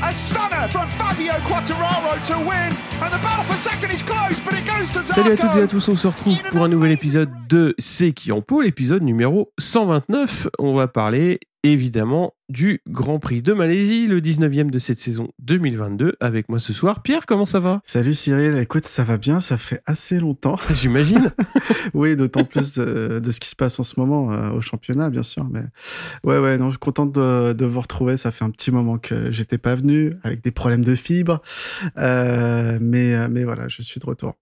A stunner from Fabio Quattararo to win, and the battle for second is close, but it goes to Zarco. Salut à toutes et à tous, on se retrouve pour un nouvel épisode de C'est qui en pôle, épisode numéro 129. On va parler évidemment du Grand Prix de Malaisie, le 19e de cette saison 2022. Avec moi ce soir, Pierre, comment ça va? Salut Cyril, écoute, ça va bien, ça fait assez longtemps. J'imagine. oui, d'autant plus de, de ce qui se passe en ce moment euh, au championnat, bien sûr. Mais ouais, ouais, non, je suis content de, de vous retrouver. Ça fait un petit moment que j'étais pas venu, avec des problèmes de fibres. Euh, mais, mais voilà, je suis de retour.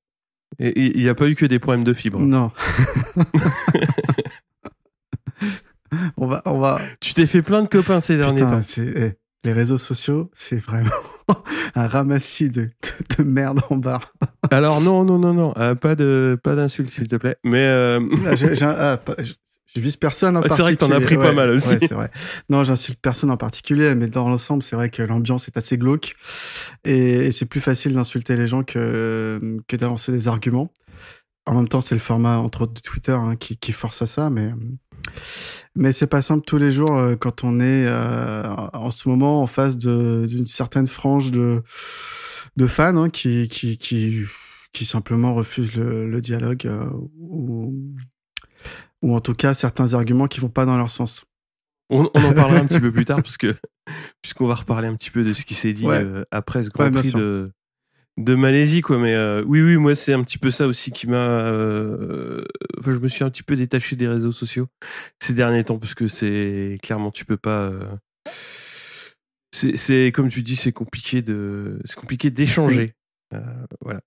Et il n'y a pas eu que des problèmes de fibres? Non. on va, on va. Tu t'es fait plein de copains ces derniers temps. c'est eh, les réseaux sociaux, c'est vraiment un ramassis de, de, de merde en barre. Alors non, non, non, non, euh, pas de, pas d'insultes s'il te plaît. Mais euh, Ah, ah, pas- je- je vise personne en Ouais, c'est particulier. vrai que t'en as pris pas mal aussi. ouais, c'est vrai. Non, j'insulte personne en particulier, mais dans l'ensemble, c'est vrai que l'ambiance est assez glauque et, et c'est plus facile d'insulter les gens que, que d'avancer des arguments. En même temps, c'est le format, entre autres, de Twitter hein, qui, qui force à ça, mais, mais c'est pas simple tous les jours euh, quand on est euh, en ce moment en face d'une certaine frange de, de fans hein, qui, qui, qui, qui simplement refusent le, le dialogue euh, ou, ou en tout cas certains arguments qui vont pas dans leur sens. on, on en parlera un petit peu plus tard parce que puisqu'on va reparler un petit peu de ce qui s'est dit Ouais. euh, après ce Grand Ouais, Prix de de Malaisie quoi mais euh, oui oui moi c'est un petit peu ça aussi qui m'a euh, enfin je me suis un petit peu détaché des réseaux sociaux ces derniers temps parce que c'est clairement tu peux pas euh, c'est c'est comme tu dis c'est compliqué de c'est compliqué d'échanger. Euh, voilà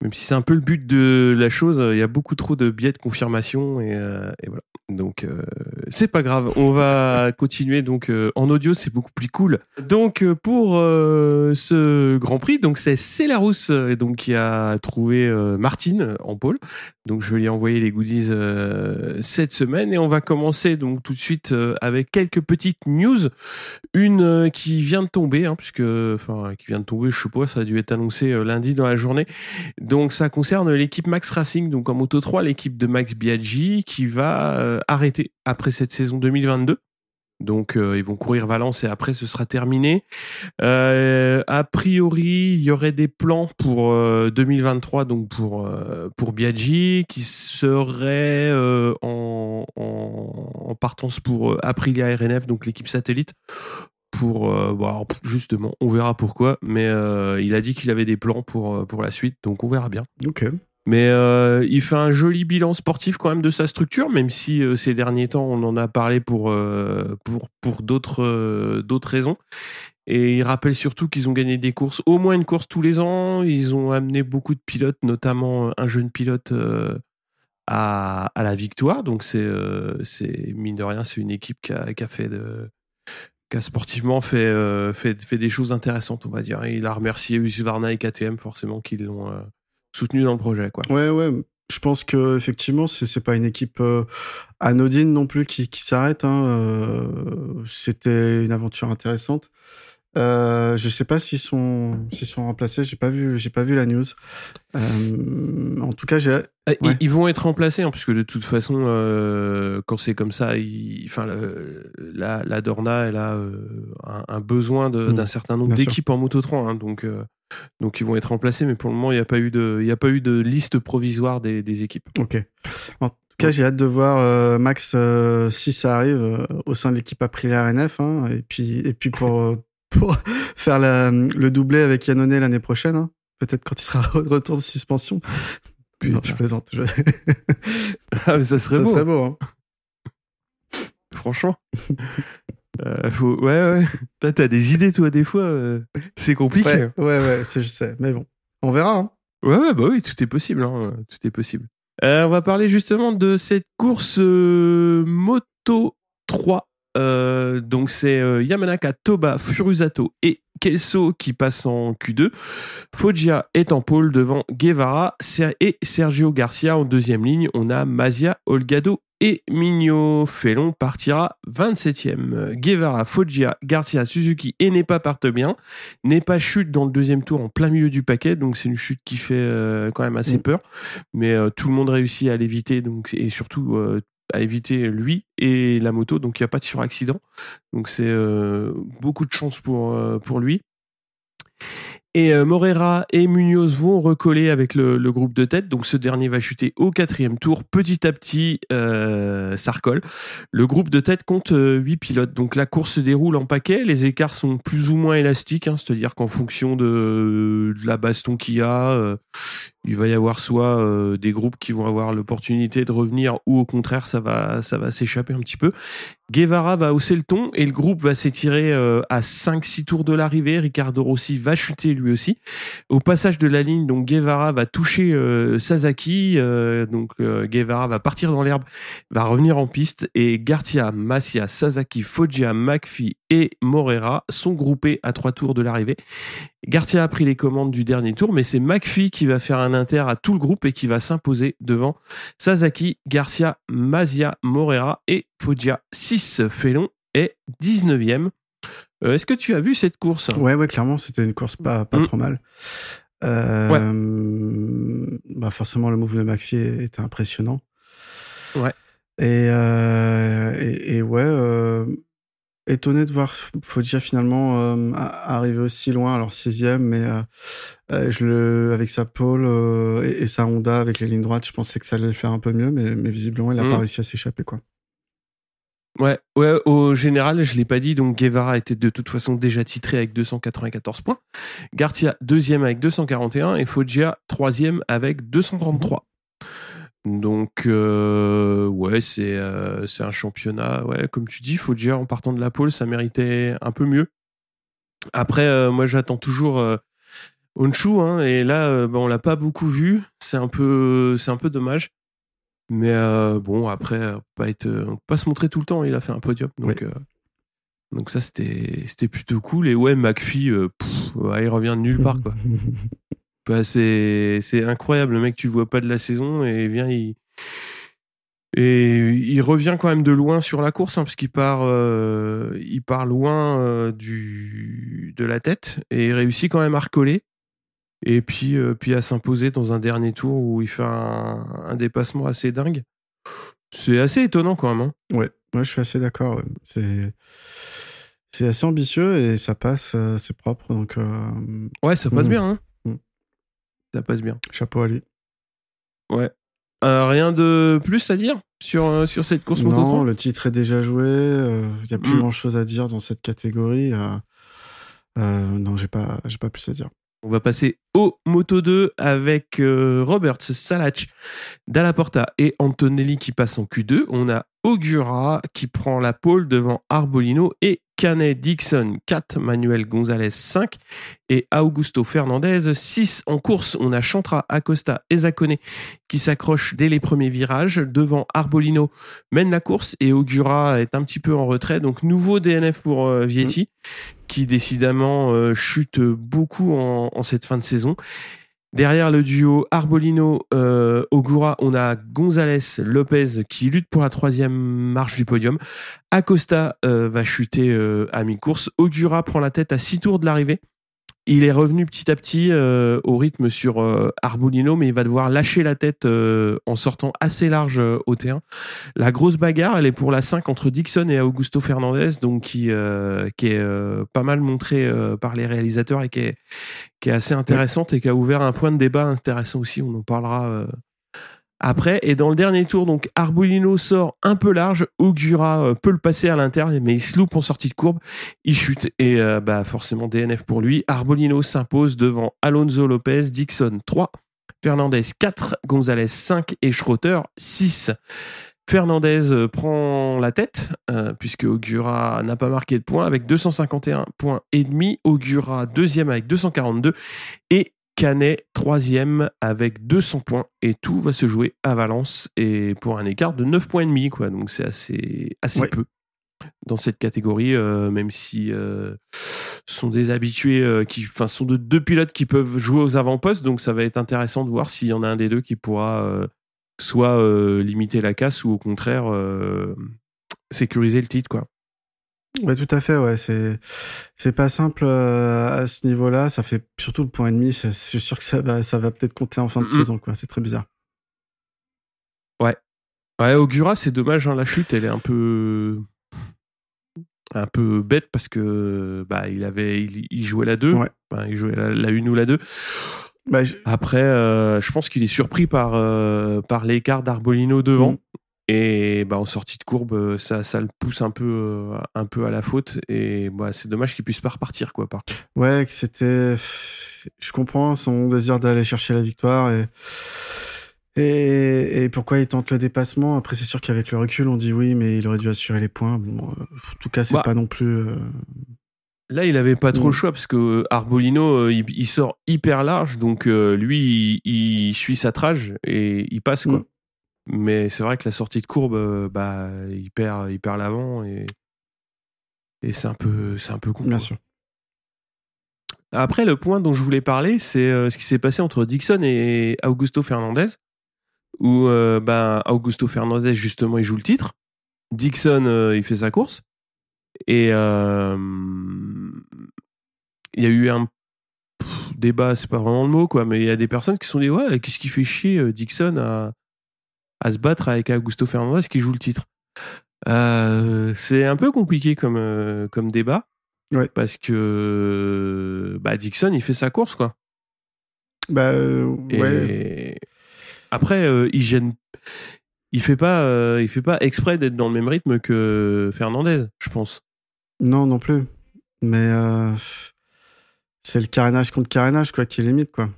même si c'est un peu le but de la chose, il y a beaucoup trop de biais de confirmation et, euh, et voilà. Donc euh, c'est pas grave, on va continuer donc euh, en audio, c'est beaucoup plus cool. Donc euh, pour ce Grand Prix, donc c'est Célarus euh, donc qui a trouvé Martine en pôle. Donc je vais lui envoyer les goodies cette semaine et on va commencer donc tout de suite avec quelques petites news. Une qui vient de tomber, hein, puisque enfin qui vient de tomber, je sais pas, ça a dû être annoncé lundi dans la journée. Donc ça concerne l'équipe Max Racing, donc en Moto 3, l'équipe de Max Biaggi qui va euh, arrêter après cette saison 2022. Donc euh, ils vont courir Valence et après ce sera terminé. Euh, a priori, il y aurait des plans pour euh, 2023, donc pour pour Biaggi, qui serait en, en, en partance pour Aprilia RNF, donc l'équipe satellite. Pour euh, bon, alors, justement, on verra pourquoi, mais euh, il a dit qu'il avait des plans pour euh, pour la suite, donc on verra bien. Ok. Mais euh, il fait un joli bilan sportif quand même de sa structure, même si euh, ces derniers temps on en a parlé pour euh, pour pour d'autres d'autres raisons. Et il rappelle surtout qu'ils ont gagné des courses, au moins une course tous les ans. Ils ont amené beaucoup de pilotes, notamment un jeune pilote à, à la victoire. Donc c'est c'est mine de rien, c'est une équipe qui a, qui a fait de sportivement fait, euh, fait fait des choses intéressantes, on va dire. Il a remercié Husqvarna et KTM forcément qui l'ont euh, soutenu dans le projet, quoi. Ouais, ouais. Je pense que effectivement, c'est pas une équipe euh, anodine non plus qui, qui s'arrête. Hein. C'était une aventure intéressante. Euh, je sais pas s'ils sont s'ils sont remplacés. J'ai pas vu j'ai pas vu la news. Euh, en tout cas, j'ai Ah, ils- vont être remplacés, hein, puisque de toute façon, euh, quand c'est comme ça, enfin, la, la Dorna, elle a euh, un, un besoin Mm. d'un certain nombre d'équipes en Moto 3, hein, donc, donc ils vont être remplacés, mais pour le moment, il n'y a pas eu de, il y a pas eu de liste provisoire des, des équipes. ok. En tout cas, j'ai hâte de voir euh, Max euh, si ça arrive euh, au sein de l'équipe Aprilia RNF. Hein, et puis et puis pour pour faire la- le doublé avec Yannone l'année prochaine. hein. Peut-être quand il sera de retour de suspension. Non, Putain. je plaisante. je- Ah, mais ça serait ça beau, serait beau. Hein. franchement. Euh, faut- Ouais, ouais. T'as des idées, toi, des fois. euh, C'est compliqué. Ouais, ouais, je sais. Mais bon, on verra. Hein. Ouais, ouais, bah oui, tout est possible. Hein, tout est possible. Euh, on va parler justement de cette course Moto 3. Euh, donc c'est euh, Yamanaka, Toba, Furusato et Kelso qui passent en Q2. Foggia est en pôle devant Guevara et Sergio Garcia en deuxième ligne. On a Mazia, Olgado et Migno Félon partira 27e. Guevara, Foggia, Garcia, Suzuki et Nepa partent bien. Nepa chute dans le deuxième tour en plein milieu du paquet, donc c'est une chute qui fait euh, quand même assez Mm. peur. Mais tout le monde réussit à l'éviter, donc et surtout à éviter lui et la moto, donc il n'y a pas de suraccident. Donc c'est euh, beaucoup de chance pour, euh, pour lui. Et euh, Morera et Munoz vont recoller avec le, groupe de tête. Donc ce dernier va chuter au quatrième tour. Petit à petit, euh, ça recolle. Le groupe de tête compte euh, 8 pilotes. Donc la course se déroule en paquet. Les écarts sont plus ou moins élastiques. hein. C'est-à-dire qu'en fonction de, de la baston qu'il y a, il va y avoir soit euh, des groupes qui vont avoir l'opportunité de revenir ou au contraire, ça va, ça va s'échapper un petit peu. Guevara va hausser le ton et le groupe va s'étirer euh, à 5-6 tours de l'arrivée. Ricardo Rossi va chuter lui aussi. Au passage de la ligne, donc Guevara va toucher euh, Sasaki. euh, donc Guevara va partir dans l'herbe, va revenir en piste et Garcia, Masia, Sasaki, Foggia, McPhee et Morera sont groupés à trois tours de l'arrivée. Garcia a pris les commandes du dernier tour, mais c'est McPhee qui va faire un inter à tout le groupe et qui va s'imposer devant Sasaki, Garcia, Masia, Morera et Foggia. 6 Félon est 19e. Euh, Est-ce que tu as vu cette course? Ouais, ouais, clairement, c'était une course pas, pas Mm. trop mal. Euh, bah forcément, le move de McPhee était impressionnant. Ouais. Et, euh, et, et ouais, étonné de voir Foggia finalement euh, arriver aussi loin, alors sixième, mais euh, euh, je le, avec sa pole euh, et, et sa Honda avec les lignes droites, je pensais que ça allait le faire un peu mieux, mais, mais visiblement, il n'a pas réussi à s'échapper, quoi. Ouais, ouais, au général, je l'ai pas dit, donc Guevara était de toute façon déjà titré avec 294 points. Garcia, deuxième avec 241 et Foggia, troisième avec 233. Donc, euh, ouais, c'est euh, c'est un championnat. Ouais, comme tu dis, Foggia en partant de la pole, ça méritait un peu mieux. Après, euh, moi, j'attends toujours Honshu, hein, et là, bah, on l'a pas beaucoup vu. C'est un peu, c'est un peu dommage. Mais bon, après, euh, pas être, on peut pas se montrer tout le temps. Il a fait un podium, donc donc ça c'était c'était plutôt cool. Et ouais, McPhee, pff, ouais, il revient de nulle part quoi. Bah, c'est c'est incroyable, le mec tu vois pas de la saison et vient il et il revient quand même de loin sur la course hein, parce qu'il part euh, il part loin euh, du de la tête et il réussit quand même à recoller et puis euh, puis à s'imposer dans un dernier tour où il fait un, un dépassement assez dingue. C'est assez étonnant quand même. hein. Ouais, moi je suis assez d'accord. ouais. C'est c'est assez ambitieux et ça passe, c'est propre, donc euh, Ouais, ça passe Mhm. bien. Hein. Ça passe bien. chapeau à lui. Ouais. Euh, rien de plus à dire sur, euh, sur cette course Moto 3 Non, le titre est déjà joué. Il n'y a plus Mm. grand chose à dire dans cette catégorie. euh, euh, non, j'ai pas, j'ai pas plus à dire. On va passer au Moto 2 avec euh, Roberts, Salach, Dalla Porta et Antonelli qui passent en Q2. On a Ogura qui prend la pole devant Arbolino et Canet Dixon 4, Manuel Gonzalez 5 et Augusto Fernandez 6. En course, on a Chantra, Acosta et Zacone qui s'accrochent dès les premiers virages. Devant Arbolino mène la course et Ogura est un petit peu en retrait. Donc nouveau DNF pour euh, Vietti qui décidément euh, chute beaucoup en, en cette fin de saison. Derrière le duo Arbolino-Ogura, on a Gonzalez Lopez qui lutte pour la troisième marche du podium. Acosta euh, va chuter euh, à mi-course. Ogura prend la tête à six tours de l'arrivée. Il est revenu petit à petit euh, au rythme sur euh, Arbolino, mais il va devoir lâcher la tête euh, en sortant assez large au terrain. La grosse bagarre, elle est pour la 5 entre Dixon et Augusto Fernandez, donc qui, est pas mal montrée par les réalisateurs et qui est, qui est assez intéressante et qui a ouvert un point de débat intéressant aussi. On en parlera après. Et dans le dernier tour, donc Arbolino sort un peu large. Ogura euh, peut le passer à l'intérieur, mais il se loupe en sortie de courbe. Il chute et euh, bah, forcément DNF pour lui. Arbolino s'impose devant Alonso Lopez, Dixon 3, Fernandez 4, Gonzalez 5 et Schroeter 6. Fernandez euh, prend la tête, puisque Ogura n'a pas marqué de points, avec 251 points et demi. Ogura deuxième avec 242 et Canet troisième avec 200 points. Et tout va se jouer à Valence et pour un écart de 9 points et demi, quoi. Donc c'est assez, assez Ouais. peu dans cette catégorie, euh, même si euh, ce sont des habitués euh, qui, enfin, sont de deux pilotes qui peuvent jouer aux avant-postes. Donc ça va être intéressant de voir s'il y en a un des deux qui pourra soit limiter la casse ou au contraire sécuriser le titre quoi. Ouais, tout à fait, ouais. C'est, c'est pas simple euh, à ce niveau-là. Ça fait surtout le point et demi. C'est, sûr que ça va, ça va peut-être compter en fin de saison, quoi. C'est très bizarre. Ouais, Ogura, c'est dommage, hein, la chute, elle est un peu un peu bête parce que bah il avait il, il jouait la 2 Ouais. Enfin, il jouait la, la 1 ou la 2 Bah, je- après euh, je pense qu'il est surpris par euh, par l'écart d'Arbolino devant Mm. Et bah en sortie de courbe euh, ça ça le pousse un peu euh, un peu à la faute et bah c'est dommage qu'il puisse pas repartir quoi par contre. ouais, que c'était. Je comprends son désir d'aller chercher la victoire et. Et, et pourquoi il tente le dépassement Après, c'est sûr qu'avec le recul, on dit oui, mais il aurait dû assurer les points. Bon, euh, en tout cas, c'est Bah. pas non plus. euh, Là, il avait pas trop Mm. le choix parce que Arbolino, il, il sort hyper large, donc euh, lui, il, il suit sa trage et il passe quoi. Mais c'est vrai que la sortie de courbe, euh, bah, il perd, il perd l'avant et et c'est un peu, c'est un peu con. Bien sûr. Après, le point dont je voulais parler, c'est euh, ce qui s'est passé entre Dixon et Augusto Fernandez, où euh, bah, Augusto Fernandez, justement, il joue le titre. Dixon, euh, il fait sa course. Et euh, il y a eu un pff, débat, c'est pas vraiment le mot, quoi, mais il y a des personnes qui se sont dit Ouais, qu'est-ce qui fait chier Dixon à, à se battre avec Augusto Fernandez qui joue le titre Euh, C'est un peu compliqué comme, euh, comme débat. Ouais. Parce que bah, Dixon, il fait sa course, quoi. Bah, euh, ouais. après, il gêne. Il fait pas, il fait pas exprès d'être dans le même rythme que Fernandez, je pense. Non, non plus. Mais c'est le carénage contre carénage, quoi, qui est limite, quoi.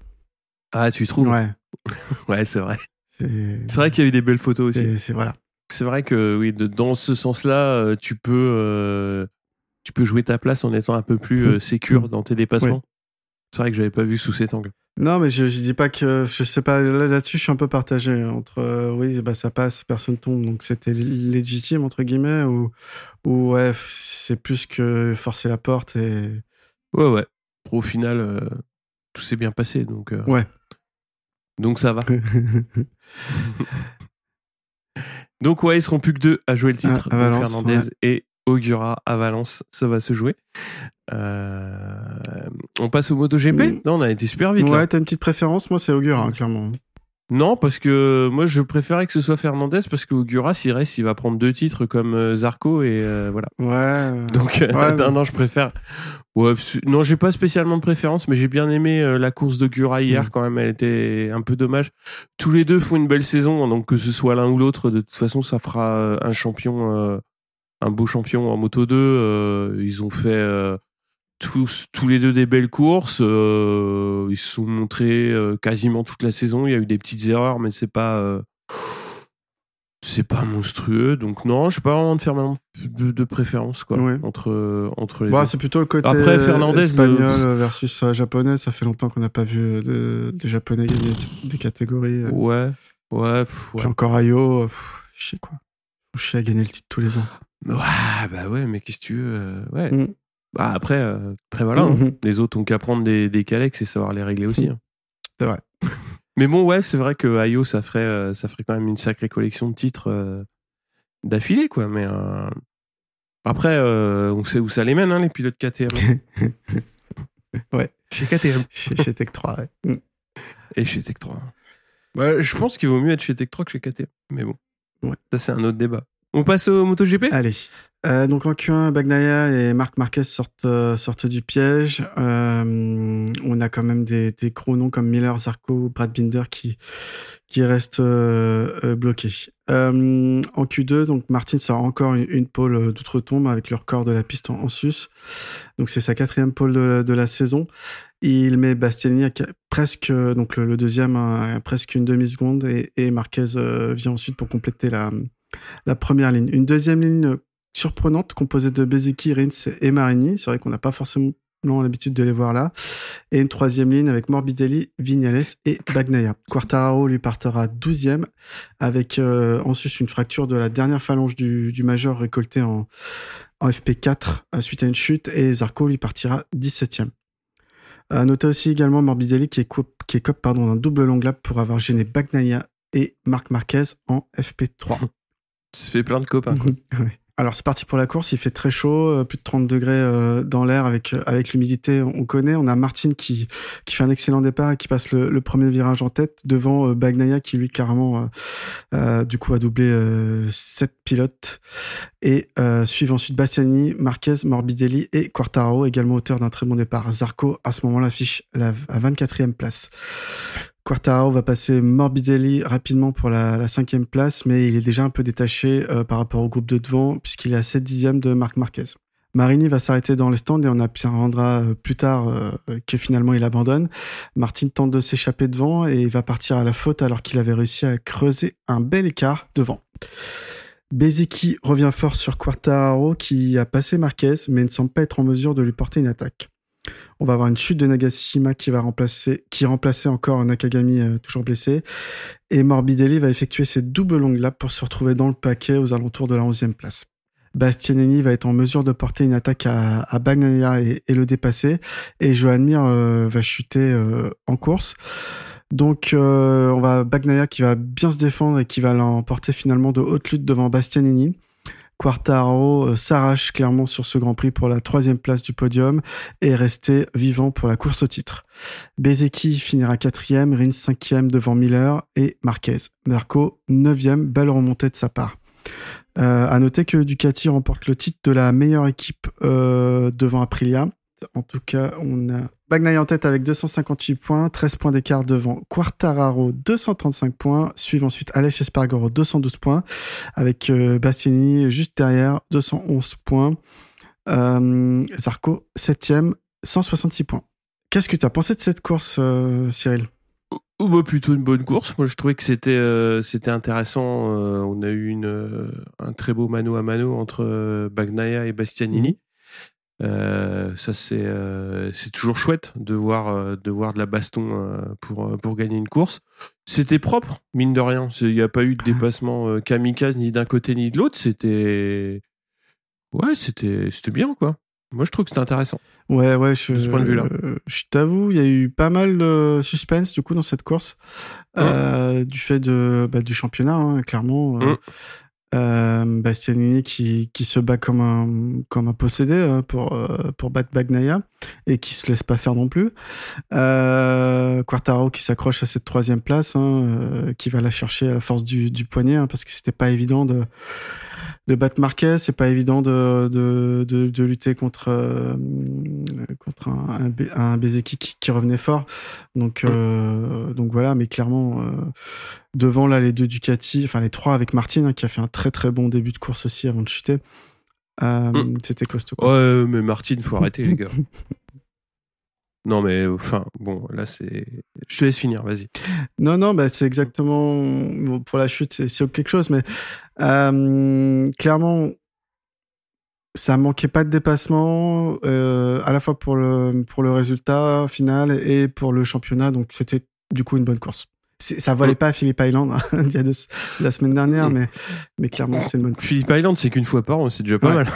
Ah, tu trouves? Ouais. Ouais, c'est vrai. C'est. Vrai qu'il y a eu des belles photos aussi. c'est- c'est- voilà. C'est vrai que oui, de- dans ce sens-là, euh, tu peux, euh, tu peux jouer ta place en étant un peu plus euh, sécure dans tes dépassements. C'est vrai que j'avais pas vu sous cet angle. Non, mais je, je dis pas que. Je sais pas, là- là-dessus, je suis un peu partagé entre. euh, oui, bah, ça passe, personne tombe, donc c'était légitime, entre guillemets, ou, ou ouais, c'est plus que forcer la porte et. Ouais, ouais. Au final, tout s'est bien passé, donc. Ouais. Donc ça va. Donc ouais, ils seront plus que deux à jouer le titre. Donc, Valence, Fernandez ouais. et Augura à Valence, ça va se jouer. Euh, On passe au MotoGP? Mm. Non, on a été super vite ouais, t'as une petite préférence? Moi, c'est Augure, hein, clairement. Non, parce que moi je préférais que ce soit Fernandez parce que Augura, s'il reste, il va prendre deux titres comme euh, Zarco et euh, voilà. Ouais. Donc euh, Ouais, non, je préfère. Ouais, non, j'ai pas spécialement de préférence, mais j'ai bien aimé la course d'Augura hier Mm. quand même. Elle était un peu dommage. Tous les deux font une belle saison, hein, donc que ce soit l'un ou l'autre, de toute façon, ça fera un champion, euh, un beau champion en Moto 2. euh, ils ont fait tous, tous les deux des belles courses. euh, ils se sont montrés euh, quasiment toute la saison. Il y a eu des petites erreurs, mais c'est pas. euh, c'est pas monstrueux, donc non, je sais pas vraiment de faire maintenant de, de préférence quoi entre entre les Bah, deux. c'est plutôt le côté Après, Fernandez, espagnol le- versus japonais. Ça fait longtemps qu'on n'a pas vu de, des japonais gagner des catégories. Ouais, ouais, pff, ouais. Puis encore Ayo, je sais quoi. Faut chier à gagner le titre tous les ans. Ouais, bah ouais, mais qu'est-ce que tu veux Ouais. Mm. Bah après, euh, après voilà, hein. Mhm. les autres ont qu'à prendre des, des calex et savoir les régler aussi. hein. C'est vrai. Mais bon, ouais, c'est vrai que Ayo, ça ferait, euh, ça ferait quand même une sacrée collection de titres euh, d'affilée, quoi. Mais euh, après, on sait où ça les mène, hein, les pilotes KTM. Ouais. Chez KTM. chez, chez Tech 3, ouais. Mm. Et chez Tech 3. Ouais, je pense qu'il vaut mieux être chez Tech 3 que chez KTM. Mais bon, Ouais. ça c'est un autre débat. On passe au MotoGP? Allez. Euh, donc en Q1, Bagnaia et Marc Marquez sortent, euh, sortent du piège. Euh, on a quand même des, des gros noms comme Miller, Zarco, Brad Binder qui, qui restent euh, bloqués. En Q2, donc Martin sort encore une, pole d'outre-tombe avec le record de la piste en, sus. Donc c'est sa quatrième pole de, la saison. Il met Bastianini à presque, donc le, deuxième presque une demi-seconde et, et Marquez vient ensuite pour compléter la, la première ligne. Une deuxième ligne surprenante composée de Bezeki, Rins et Marini. C'est vrai qu'on n'a pas forcément l'habitude de les voir là. Et une troisième ligne avec Morbidelli, Vignales et Bagnaia. Quartararo lui partira 12e avec euh, en sus une fracture de la dernière phalange du, du major récoltée en, en FP4 euh, suite à une chute et Zarco lui partira 17e. À noter aussi également Morbidelli qui est, coupe, qui est pardon, d'un double long lap pour avoir gêné Bagnaia et Marc Marquez en FP3. Ça fait plein de copains. Alors c'est parti pour la course, il fait très chaud, euh, plus de 30 degrés euh, dans l'air avec euh, avec l'humidité, on connaît. On a Martin qui qui fait un excellent départ et qui passe le, premier virage en tête devant Bagnaia qui lui carrément du coup a doublé sept pilotes et suivent ensuite Bastiani, Marquez, Morbidelli et Quartaro également auteur d'un très bon départ. Zarco à ce moment-là affiche la à 24e place. Quartaro va passer Morbidelli rapidement pour la, cinquième place, mais il est déjà un peu détaché euh, par rapport au groupe de devant, puisqu'il est à 7 dixièmes de Marc Marquez. Marini va s'arrêter dans les stands et on apprendra euh, plus tard euh, que finalement il abandonne. Martin tente de s'échapper devant et il va partir à la faute alors qu'il avait réussi à creuser un bel écart devant. Bezeki revient fort sur Quartaro qui a passé Marquez mais ne semble pas être en mesure de lui porter une attaque. On va avoir une chute de Nagashima qui va remplacer, qui remplaçait encore Nakagami euh, toujours blessé. Et Morbidelli va effectuer ses doubles longues laps pour se retrouver dans le paquet aux alentours de la 11e place. Bastianini va être en mesure de porter une attaque à, à Bagnaia et, le dépasser. Et Johan Mir euh, va chuter euh, en course. Donc on va Bagnaia qui va bien se défendre et qui va l'emporter finalement de haute lutte devant Bastianini. Quartaro euh, s'arrache clairement sur ce Grand Prix pour la troisième place du podium et rester vivant pour la course au titre. Bezeki finira quatrième, Rins cinquième devant Miller et Marquez. Marco neuvième, belle remontée de sa part. Euh, à noter que Ducati remporte le titre de la meilleure équipe euh, devant Aprilia. En tout cas, on a Bagnaia en tête avec 258 points, 13 points d'écart devant Quartararo, 235 points, suivent ensuite Alex Espargaro, 212 points, avec euh, Bastiani juste derrière, 211 points. Euh, Zarco, 7ème, 166 points. Qu'est-ce que tu as pensé de cette course, euh, Cyril? Bah, plutôt une bonne course. Moi, je trouvais que c'était euh, intéressant. on a eu un très beau mano à mano entre Bagnaia et Bastianini. Euh, ça c'est euh, c'est toujours chouette de voir euh, de voir de la baston pour pour gagner une course. C'était propre mine de rien. Il n'y a pas eu de dépassement kamikaze ni d'un côté ni de l'autre. C'était ouais c'était c'était bien quoi. Moi je trouve que c'était intéressant. Ouais ouais je, de ce point de vue là. je t'avoue il y a eu pas mal de suspense du coup dans cette course du fait de bah, du championnat hein, clairement. Euh, Bastianini qui, qui se bat comme un, comme un possédé hein, pour, euh, pour battre Bagnaia et qui se laisse pas faire non plus. Euh, Quartaro qui s'accroche à cette troisième place, hein, euh, qui va la chercher à force du, du poignet hein, parce que c'était pas évident de, de battre Marquez, c'est pas évident de, de, de, de lutter contre, euh, contre un, un, un Bezeki qui, qui, revenait fort. Donc, euh, donc voilà, mais clairement, euh, devant là, les deux Ducati, enfin les trois avec Martin, hein, qui a fait un très très bon début de course aussi avant de chuter. Euh, mm. C'était costaud. Ouais, mais Martin, faut arrêter, les gars. Non, mais enfin, bon, là, c'est. Je te laisse finir, vas-y. Non, non, bah, c'est exactement. pour la chute, c'est quelque chose, mais euh, clairement, ça manquait pas de dépassement, euh, à la fois pour le, pour le résultat final et pour le championnat, donc c'était du coup une bonne course. Ça valait mm. pas à Philippe Island hein, il y a la semaine dernière, mm. mais, mais clairement, c'est une bonne course. Philippe Island, c'est qu'une fois par an, c'est déjà pas mal.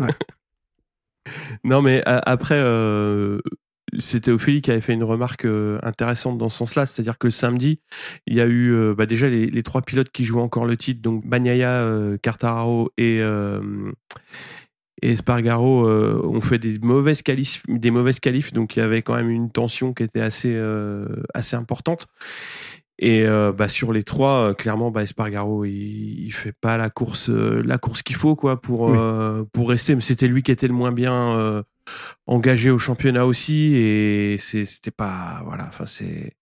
ouais. Non, mais après, euh, c'était Ophélie qui avait fait une remarque euh, intéressante dans ce sens-là, c'est-à-dire que samedi, il y a eu euh, bah déjà les, les, trois pilotes qui jouaient encore le titre, donc Bagnaia, euh, Cartararo et, euh, et Espargaro ont fait des mauvaises qualifs, des mauvaises qualifs, donc il y avait quand même une tension qui était assez assez importante. Et bah sur les trois, clairement, bah Espargaro, il, il fait pas la course la course qu'il faut quoi pour pour rester. Mais c'était lui qui était le moins bien engagé au championnat aussi et c'était pas voilà enfin c'est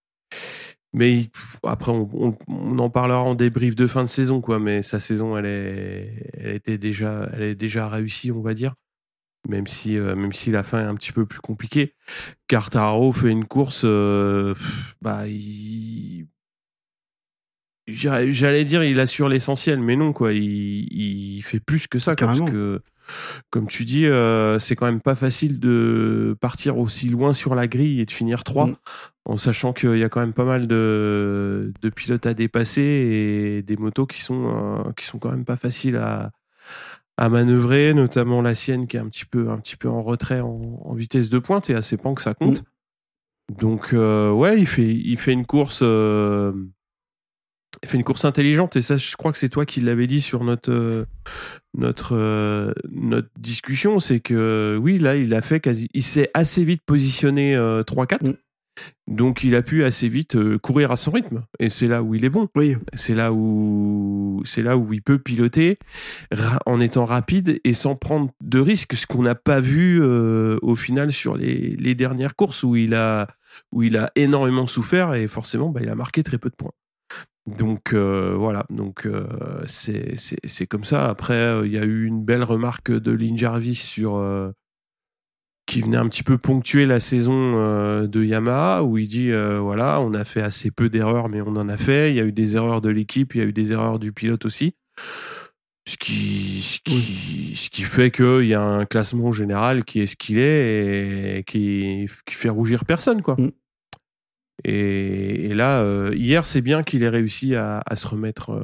mais après on, on, en parlera en débrief de fin de saison quoi mais sa saison elle est elle était déjà elle est déjà réussie on va dire. Même si euh, même si la fin est un petit peu plus compliquée. Cartaro fait une course euh, bah il j'allais dire il assure l'essentiel mais non quoi il, il fait plus que ça parce que comme tu dis, euh, c'est quand même pas facile de partir aussi loin sur la grille et de finir 3, mm. en sachant qu'il y a quand même pas mal de, de, pilotes à dépasser et des motos qui sont, euh, qui sont quand même pas faciles à, à manœuvrer, notamment la sienne qui est un petit peu, un petit peu en retrait en, en vitesse de pointe et assez pas que ça compte. Mm. Donc, euh, ouais, il fait, il fait une course fait une course intelligente et ça, je crois que c'est toi qui l'avais dit sur notre euh, notre euh, notre discussion, c'est que oui, là, il a fait quasi, il s'est assez vite positionné 3-4. Mm. Donc il a pu assez vite euh, courir à son rythme et c'est là où il est bon. Oui, C'est là où c'est là où il peut piloter en étant rapide et sans prendre de risques, ce qu'on n'a pas vu euh, au final sur les, les dernières courses où il a où il a énormément souffert et forcément bah, il a marqué très peu de points. Donc euh, voilà, donc euh, c'est comme ça. Après euh, il y a eu une belle remarque de Lynn Jarvis sur euh, qui venait un petit peu ponctuer la saison de Yamaha où il dit voilà on a fait assez peu d'erreurs mais on en a fait. Il y a eu des erreurs de l'équipe il y a eu des erreurs du pilote aussi. Ce qui ce qui, ce qui fait qu'il y a un classement général qui est ce qu'il est et qui qui fait rougir personne quoi. Mm. Et, et là euh, hier c'est bien qu'il ait réussi à, à se remettre euh,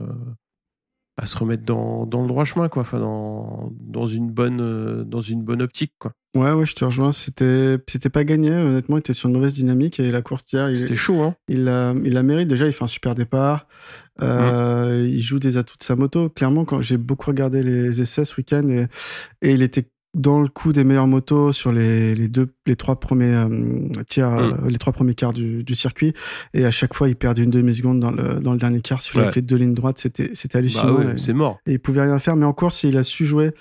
à se remettre dans, dans le droit chemin quoi enfin dans, dans une bonne euh, dans une bonne optique quoi ouais, ouais, je te rejoins. C'était, c'était pas gagné. Honnêtement, il était sur une mauvaise dynamique et la course d'hier, il, c'était chaud hein il la, il la mérite. Déjà, il fait un super départ. Euh, Il joue des atouts de sa moto. Clairement, quand j'ai beaucoup regardé les essais ce week-end et, et il était dans le coup des meilleures motos sur les, les deux, les trois premiers euh, tiers, Mm. euh, les trois premiers quarts du, du circuit. Et à chaque fois, il perdait une demi seconde dans le, dans le dernier quart sur Ouais. les deux lignes droites. C'était, c'était bah hallucinant. ouais, Et- c'est mort et il pouvait rien faire mais en course il a su jouer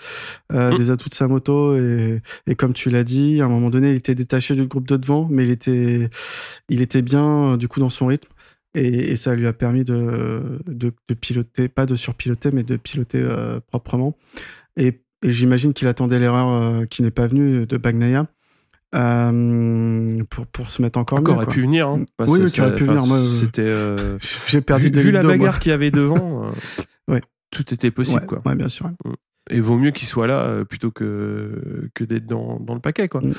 euh, Mm. des atouts de sa moto et, et comme tu l'as dit à un moment donné il était détaché du groupe de devant mais il était il était bien euh, du coup dans son rythme et, et ça lui a permis de, de, de piloter pas de surpiloter mais de piloter euh, proprement et, et j'imagine qu'il attendait l'erreur euh, qui n'est pas venue de Bagnaia euh, pour, pour se mettre encore Encore mieux, aurait pu venir. Hein. Mm. Enfin, Oui, qui aurait pu venir, moi, C'était. euh, j'ai perdu vu, des vu la bagarre qu'il y avait devant, euh, Ouais. tout était possible. ouais, quoi. ouais, bien sûr Et vaut mieux qu'il soit là plutôt que, que d'être dans, dans le paquet. Quoi. Mm.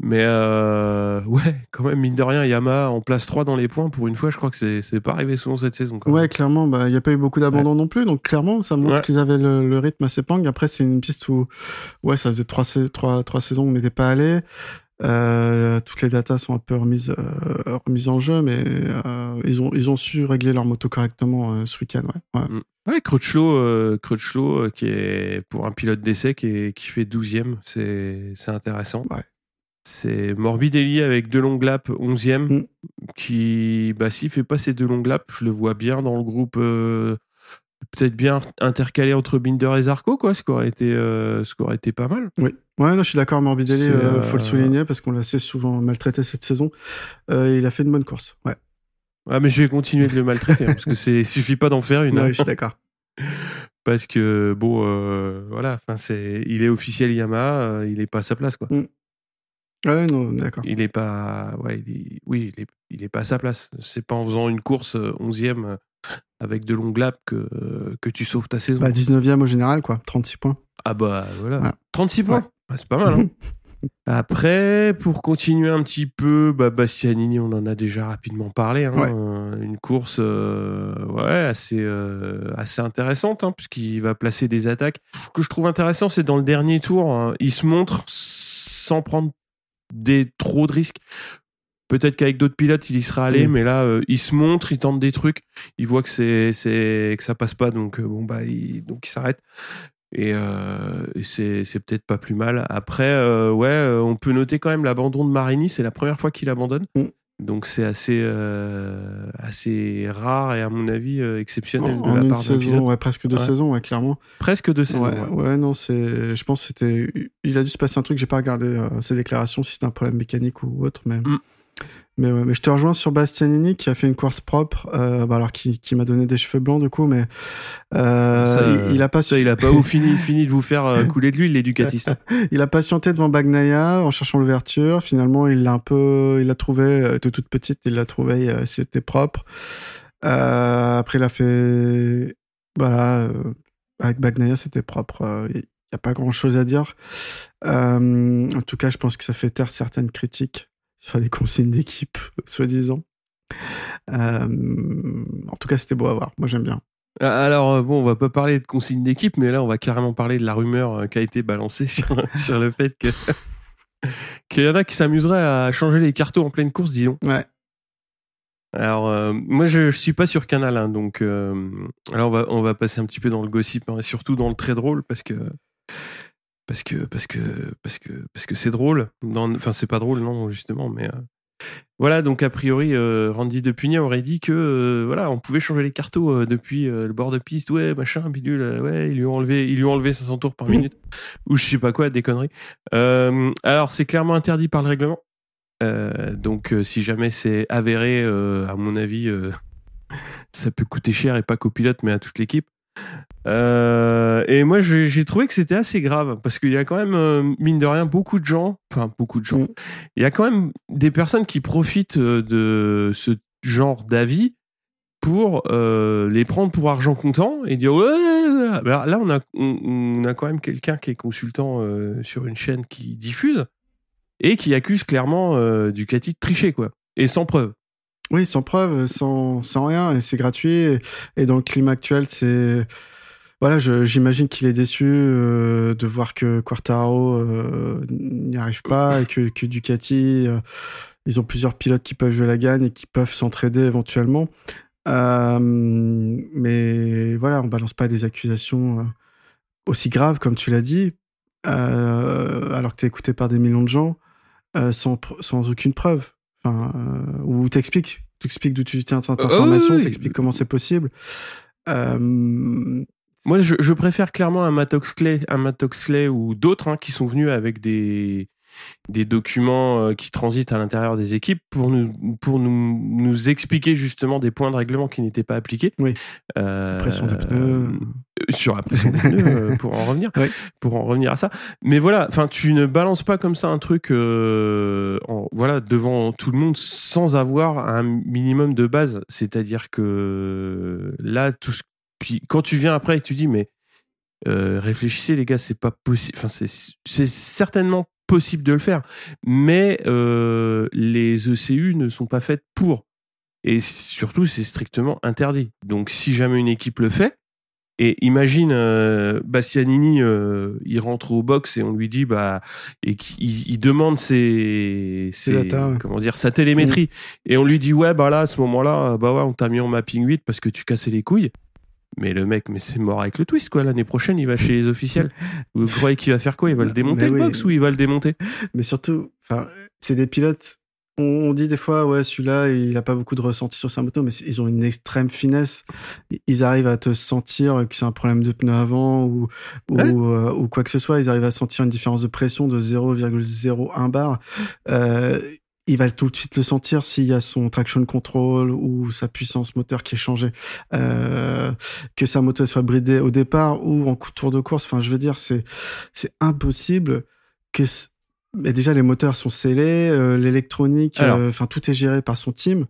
Mais euh, ouais, quand même, mine de rien, Yamaha en place 3 dans les points, pour une fois, je crois que c'est c'est pas arrivé souvent cette saison. Ouais, clairement, bah, il n'y a pas eu beaucoup d'abandon non plus, donc clairement, ça montre Ouais. qu'ils avaient le, le rythme assez pang. Après, c'est une piste où, ouais, ça faisait trois, sais- trois, trois saisons où on n'était pas allé. Euh, toutes les datas sont un peu remises, euh, remises en jeu, mais ils, ont, ils ont su régler leur moto correctement ce week-end. Ouais. Ouais. Ouais, Crutchlow, euh, Crutchlow, euh, qui est pour un pilote d'essai qui, est- qui fait 12e, c'est c'est intéressant. Ouais. C'est Morbidelli avec deux longues laps, 11e, Mm. qui, bah, s'il fait pas ces deux longues laps, je le vois bien dans le groupe, euh, peut-être bien intercalé entre Binder et Zarco, quoi, ce qui aurait été, euh, ce qui aurait été pas mal. Oui. Ouais, non, je suis d'accord, Morbidelli, C'est, euh, faut le euh, souligner parce qu'on l'a assez souvent maltraité cette saison. Euh, il a fait une bonne course. Ouais, Ah, mais je vais continuer de le maltraiter, hein, parce que c'est, suffit pas d'en faire une. Ouais, hein. je suis d'accord. parce que, bon, euh, voilà, enfin, c'est, il est officiel Yamaha, euh, il est pas à sa place, quoi. Ouais, non, d'accord. il est pas ouais il est- oui il est, il est pas à sa place c'est pas en faisant une course euh, 11e euh, avec de longues laps que que tu sauves ta saison Bah, 19e au général, quoi. 36 points. ah bah voilà Ouais. 36 points? Ouais. Ah, c'est pas mal hein. après pour continuer un petit peu bah, Bastianini on en a déjà rapidement parlé hein. Ouais. Euh, une course euh, ouais assez euh, assez intéressante hein, puisqu'il va placer des attaques ce que je trouve intéressant c'est dans le dernier tour hein, il se montre sans prendre des trop de risques Peut-être qu'avec d'autres pilotes, il y serait allé, Mm. mais là, euh, il se montre, il tente des trucs, il voit que c'est, c'est que ça passe pas, donc euh, bon bah, il, donc il s'arrête. Et, euh, et c'est, c'est peut-être pas plus mal. Après, ouais, on peut noter quand même l'abandon de Marini. C'est la première fois qu'il abandonne, Mm. Donc c'est assez, euh, assez rare et à mon avis euh, exceptionnel En, de en la une part saison, pilote. ouais, presque deux Ouais. saisons, ouais, clairement. Presque deux saisons. ouais, ouais. ouais, non, c'est. Je pense que c'était. Il a dû se passer un truc. J'ai pas regardé euh, ses déclarations si c'était un problème mécanique ou autre, mais. Mm. Mais ouais, mais je te rejoins sur Bastianini qui a fait une course propre, euh, bah alors qui, qui m'a donné des cheveux blancs du coup, mais euh, Ça, il, il a pas Ça, il a pas fini, fini de vous faire euh, couler de l'huile, l'éducatiste. il a patienté devant Bagnaia en cherchant l'ouverture. Finalement, il l'a un peu, il l'a trouvé euh, de toute petite, il l'a trouvé, euh, c'était propre. Euh, après, il a fait, voilà, euh, avec Bagnaia, c'était propre. Il n'y a pas grand chose à dire. Euh, en tout cas, je pense que ça fait taire certaines critiques sur les consignes d'équipe, soi-disant. Euh, en tout cas, c'était beau à voir. Moi, j'aime bien. Ah, Alors, euh, bon, on va pas parler de consigne d'équipe, mais là, on va carrément parler de la rumeur euh, qui a été balancée sur, sur le fait que qu'il y en a qui s'amuseraient à changer les cartons en pleine course, disons. Ouais. Alors, euh, moi, je, je suis pas sur Canal, hein, donc euh, alors on va, on va passer un petit peu dans le gossip, hein, et surtout dans le très drôle, parce que parce que parce que parce que parce que c'est drôle. Enfin, c'est pas drôle, non, justement, mais euh, voilà. Donc, a priori, euh, Randy Depugnet aurait dit que euh, voilà, on pouvait changer les cartos euh, depuis le bord de piste, ouais, machin, bidule, ouais, ils lui ont enlevé, ils lui ont enlevé 500 tours par minute, ou je sais pas quoi, des conneries. Alors, c'est clairement interdit par le règlement. Donc, si jamais c'est avéré, à mon avis, ça peut coûter cher et pas qu'au pilote, mais à toute l'équipe. Euh, et moi, j'ai trouvé que c'était assez grave parce qu'il y a quand même, euh, mine de rien, beaucoup de gens, enfin beaucoup de gens, Mm. il y a quand même des personnes qui profitent euh, de ce genre d'avis pour euh, les prendre pour argent comptant et dire ouais, alors là on a on, on a quand même quelqu'un qui est consultant sur une chaîne qui diffuse et qui accuse clairement Ducati de tricher quoi. Et sans preuve Oui, sans preuve, sans, sans rien, et c'est gratuit. Et, dans le climat actuel, c'est. Voilà, j'imagine qu'il est déçu euh, de voir que Quartaro euh, n'y arrive pas et que, que Ducati, euh, ils ont plusieurs pilotes qui peuvent jouer la gagne et qui peuvent s'entraider éventuellement. Mais voilà, on balance pas des accusations aussi graves comme tu l'as dit, alors que tu es écouté par des millions de gens sans, sans aucune preuve. Ou t'expliques, t'expliques d'où tu tiens cette Euh, information, oui, oui. t'expliques comment c'est possible. Euh, moi je, je préfère clairement un Matt Oxley un ou d'autres hein, qui sont venus avec des des documents euh, qui transitent à l'intérieur des équipes pour nous pour nous, nous expliquer justement des points de règlement qui n'étaient pas appliqués Oui. Euh, pression des pneus. euh, sur la pression des pneus pour en revenir Oui. pour en revenir à ça mais voilà enfin tu ne balances pas comme ça un truc euh, en, voilà devant tout le monde sans avoir un minimum de base c'est-à-dire que là tout ce puis quand tu viens après et que tu dis mais euh, réfléchissez les gars c'est pas possible enfin c'est certainement possible de le faire. Mais euh, les ECU ne sont pas faites pour. Et surtout c'est strictement interdit. Donc si jamais une équipe le fait et imagine euh, Bastianini euh, il rentre au box et on lui dit bah et qu'il il demande ses, data, ouais. comment dire sa télémétrie. Et on lui dit ouais bah là à ce moment-là bah ouais on t'a mis en mapping 8 parce que tu cassais les couilles mais le mec, mais c'est mort avec le twist, quoi. L'année prochaine, il va chez les officiels. Vous croyez qu'il va faire quoi? Il va le démonter, Mais le oui. box, ou il va le démonter? Mais surtout, enfin, c'est des pilotes. On, dit des fois, ouais, celui-là, il a pas beaucoup de ressenti sur sa moto, mais ils ont une extrême finesse. Ils arrivent à te sentir que c'est un problème de pneu avant ou, ou, euh, ou quoi que ce soit. Ils arrivent à sentir une différence de pression de 0,01 bar. Euh, il va tout de suite le sentir s'il y a son traction control ou sa puissance moteur qui est changée. Euh, que sa moto soit bridée au départ ou en coup- tour de course. Enfin, je veux dire, c'est c'est impossible que mais déjà les moteurs sont scellés, euh, l'électronique, euh, enfin tout est géré par son team.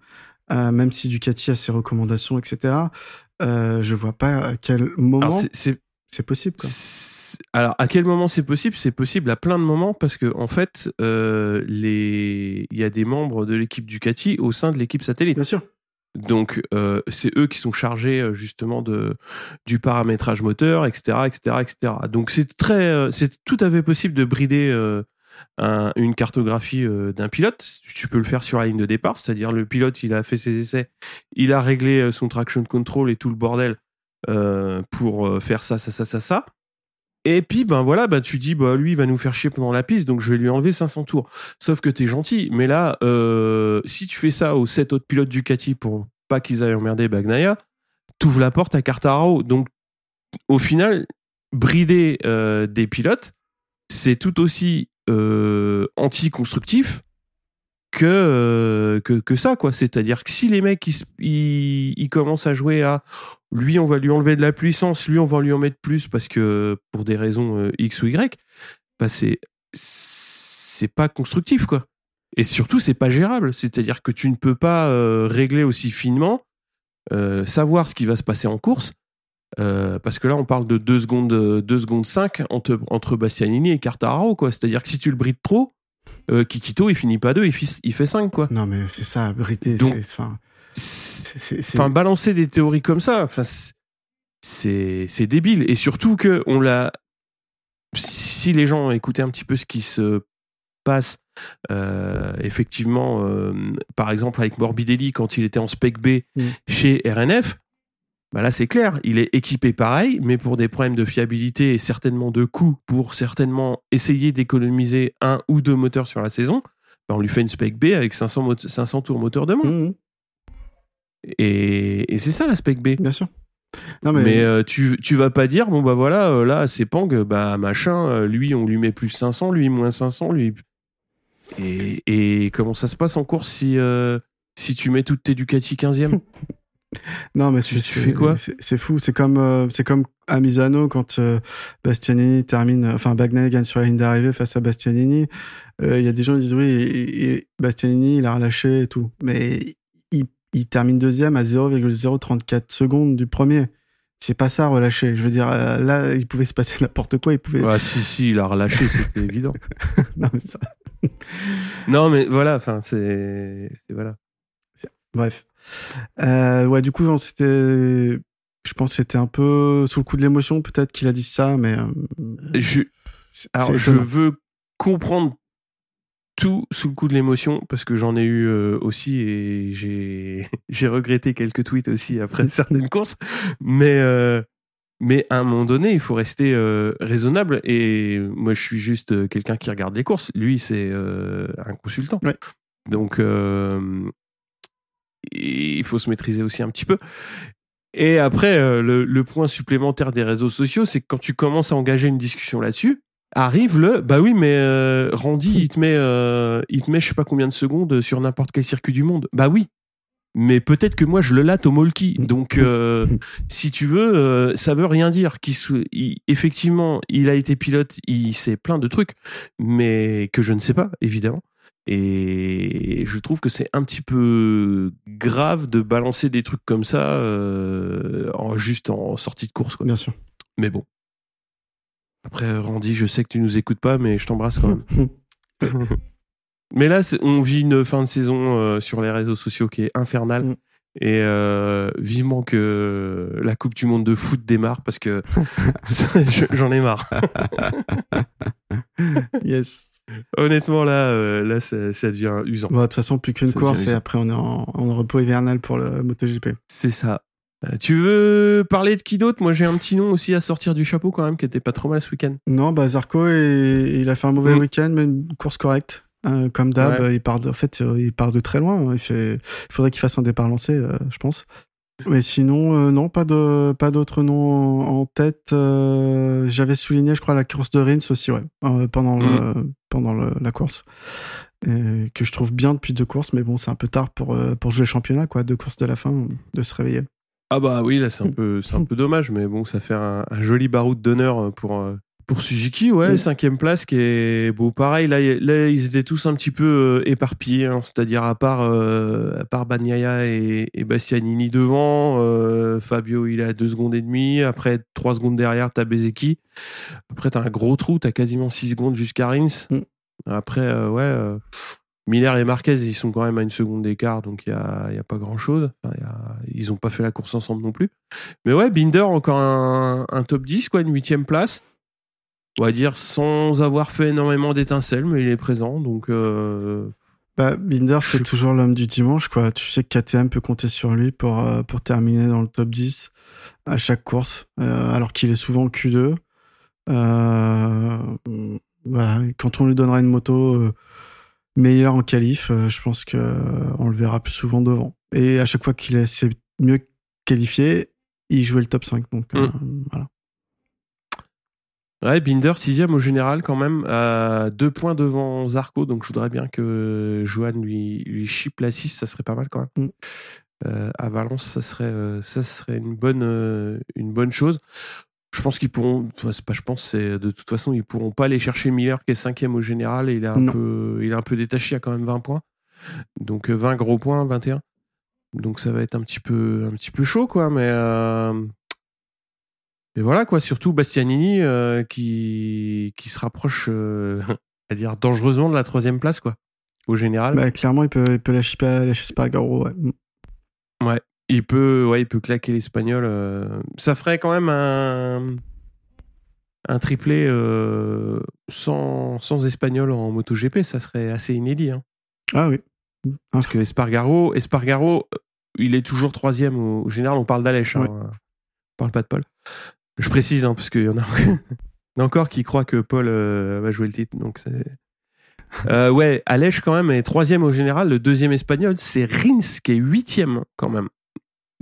Euh, même si Ducati a ses recommandations, etc. Euh, je vois pas à quel moment c'est possible. Quoi. Alors, à quel moment c'est possible? C'est possible à plein de moments parce que en fait, euh, les... il y a des membres de l'équipe Ducati au sein de l'équipe satellite. Bien sûr. Donc, euh, c'est eux qui sont chargés euh, justement de du paramétrage moteur, etc., etc., etc. Donc, c'est très, c'est tout à fait possible de brider euh, un- une cartographie d'un pilote. Tu peux le faire sur la ligne de départ, c'est-à-dire le pilote, il a fait ses essais, il a réglé son traction control et tout le bordel pour faire ça, ça, ça, ça, ça. Et puis, ben voilà, ben tu dis, bah lui, il va nous faire chier pendant la piste, donc je vais lui enlever 500 tours. Sauf que t'es gentil, mais là, euh, si tu fais ça aux 7 autres pilotes Ducati pour pas qu'ils aillent emmerder Bagnaia, t'ouvres la porte à Cartararo. Donc, au final, brider euh, des pilotes, c'est tout aussi euh, anti-constructif que, ça. C'est-à-dire que si les mecs, ils, ils commencent à jouer à lui, on va lui enlever de la puissance, lui, on va lui en mettre plus parce que pour des raisons euh, X ou Y, bah c'est, c'est pas constructif, quoi. Et surtout, c'est pas gérable. C'est-à-dire que tu ne peux pas euh, régler aussi finement, euh, savoir ce qui va se passer en course. euh, parce que là, on parle de 2 secondes, 2 secondes 5 entre, entre Bastianini et Quartararo, quoi. C'est-à-dire que si tu le brides trop, Kikito, il finit pas 2, il, fait- il fait 5, quoi. Non, mais c'est ça, brider, c'est. Enfin, balancer des théories comme ça, enfin, c'est- débile. Et surtout que on l'a. Si les gens écoutaient un petit peu ce qui se passe Euh, effectivement, euh, par exemple avec Morbidelli quand il était en spec B Mm. chez RNF, bah là c'est clair, il est équipé pareil, mais pour des problèmes de fiabilité et certainement de coût, pour certainement essayer d'économiser un ou deux moteurs sur la saison, bah, on lui fait une spec B avec 500, mot- 500 tours moteur de moins. Mhm, Et, et c'est ça la spec B. bien sûr. Non, Mais, mais, euh, tu, tu vas pas dire, bon bah voilà, euh, là c'est Pang, bah machin, euh, lui on lui met plus 500, lui moins 500, lui. Et, et comment ça se passe en course si, si tu mets toutes tes Ducati 15e non, mais tu- fais quoi? C'est fou. C'est comme, c'est comme à Misano quand Bastianini termine, enfin gagne sur la ligne d'arrivée face à Bastianini. Il y a des gens qui disent oui, et, et Bastianini il a relâché et tout, mais il, termine deuxième à 0,034 secondes du premier. C'est pas ça relâcher. Je veux dire, euh, là, il pouvait se passer n'importe quoi. Il pouvait. Ouais, si, si, il a relâché, c'était évident. non, mais ça- Non, mais voilà, enfin, c'est. Voilà. Bref. Euh, ouais, du coup, on s'était- je pense que c'était un peu sous le coup de l'émotion, peut-être qu'il a dit ça, mais. euh, Je, alors, je veux comprendre tout sous le coup de l'émotion parce que j'en ai eu euh, aussi et j'ai j'ai regretté quelques tweets aussi après certaines courses. Mais euh, mais à un moment donné il faut rester euh, raisonnable et moi je suis juste quelqu'un qui regarde les courses. Lui c'est un consultant. Ouais. donc il faut se maîtriser aussi un petit peu. Et après le, le point supplémentaire des réseaux sociaux c'est que quand tu commences à engager une discussion là-dessus arrive le bah oui mais euh, Randy il te met euh, il te met je sais pas combien de secondes sur n'importe quel circuit du monde bah oui mais peut-être que moi je le latte au molki donc euh, si tu veux euh, ça veut rien dire il- effectivement il a été pilote il sait plein de trucs mais que je ne sais pas évidemment et je trouve que c'est un petit peu grave de balancer des trucs comme ça euh, en, juste en sortie de course quoi. Bien sûr. Mais bon. Après, Randy, je sais que tu nous écoutes pas, mais je t'embrasse quand même. mais là, on vit une fin de saison euh, sur les réseaux sociaux qui est infernale. Mm. Et euh, vivement que la Coupe du Monde de foot démarre parce que j'en ai marre. yes. Honnêtement, là, euh, là ça, ça devient usant. Bon, de toute façon, plus qu'une course et après, on est en, en repos hivernal pour le MotoGP. C'est ça. Euh, tu veux parler de qui d'autre? Moi, j'ai un petit nom aussi à sortir du chapeau quand même qui était pas trop mal ce week-end. Non, bah Zarco, et- il a fait un mauvais Mm. week-end, mais une course correcte. Euh, comme d'hab, Ouais. il part de, en fait, euh, il part de très loin. Il, fait, il faudrait qu'il fasse un départ lancé, euh, je pense. Mais sinon, non, pas de, pas d'autres noms en, en tête. J'avais souligné, je crois, la course de Rins aussi, ouais, pendant, le- pendant le- la course. Et que je trouve bien depuis deux courses, mais bon, c'est un peu tard pour, pour jouer le championnat, quoi. Deux courses de la fin, de se réveiller. Ah bah oui, là c'est un peu, c'est un peu dommage, mais bon, ça fait un, un joli baroud d'honneur pour euh, pour Suzuki, ouais, cinquième place qui est bon, pareil. Là, ils étaient tous un petit peu euh, éparpillés, hein, c'est-à-dire à part euh, à part Bagnaia et, et Bastianini devant, euh, Fabio il est à deux secondes et demie, après trois secondes derrière t'as Bezeki, après t'as un gros trou, t'as quasiment six secondes jusqu'à Rins. Mm. Après, euh, ouais. euh, Miller et Marquez, ils sont quand même à une seconde d'écart, donc il n'y a, y a pas grand-chose. Enfin, ils n'ont pas fait la course ensemble non plus. Mais ouais, Binder, encore un, un top 10, quoi, une huitième place. On va dire sans avoir fait énormément d'étincelles, mais il est présent, donc... euh, Bah, Binder, c'est Je- toujours l'homme du dimanche, quoi. Tu sais que KTM peut compter sur lui pour, euh, pour terminer dans le top 10 à chaque course, euh, alors qu'il est souvent le Q2. Euh, voilà. Quand on lui donnera une moto meilleure en qualif, euh, je pense que euh, on le verra plus souvent devant. Et à chaque fois qu'il est s'est mieux qualifié, il jouait le top 5. Donc, euh, voilà. Ouais, Binder, sixième au général quand même, deux points devant Zarco, donc je voudrais bien que Johan lui, lui chip la 6, ça serait pas mal quand même. Mm. Euh, à Valence, ça serait, ça serait une, bonne, une bonne chose. Je pense qu'ils pourront, enfin, c'est pas je pense, c'est de toute façon, ils pourront pas aller chercher Miller qui est cinquième au général et il est un, Non. peu, il est un peu détaché, il a quand même 20 points. Donc euh, 20 gros points, 21. Donc ça va être un petit peu, un petit peu chaud, quoi, mais. euh, et voilà quoi, surtout Bastianini euh, qui, qui se rapproche, euh, à dire dangereusement de la troisième place quoi, au général. Bah, clairement, il peut, il peut lâcher, pas- lâcher Spargaro, ouais. Ouais, il peut, ouais, il peut claquer l'espagnol. euh, ça ferait quand même un, un triplé euh, sans, sans espagnol en MotoGP, ça serait assez inédit. hein. Ah oui. Parce que Espargaro, Espargaro, euh, il est toujours troisième au, général. On parle d'Alèche, hein, on parle pas de Paul. Je précise, hein, parce qu'il y en a, il y en a encore qui croient que Paul euh, va jouer le titre. Donc c'est... Euh, ouais, Alèche quand même est troisième au général. Le deuxième espagnol, c'est Rins qui est huitième quand même.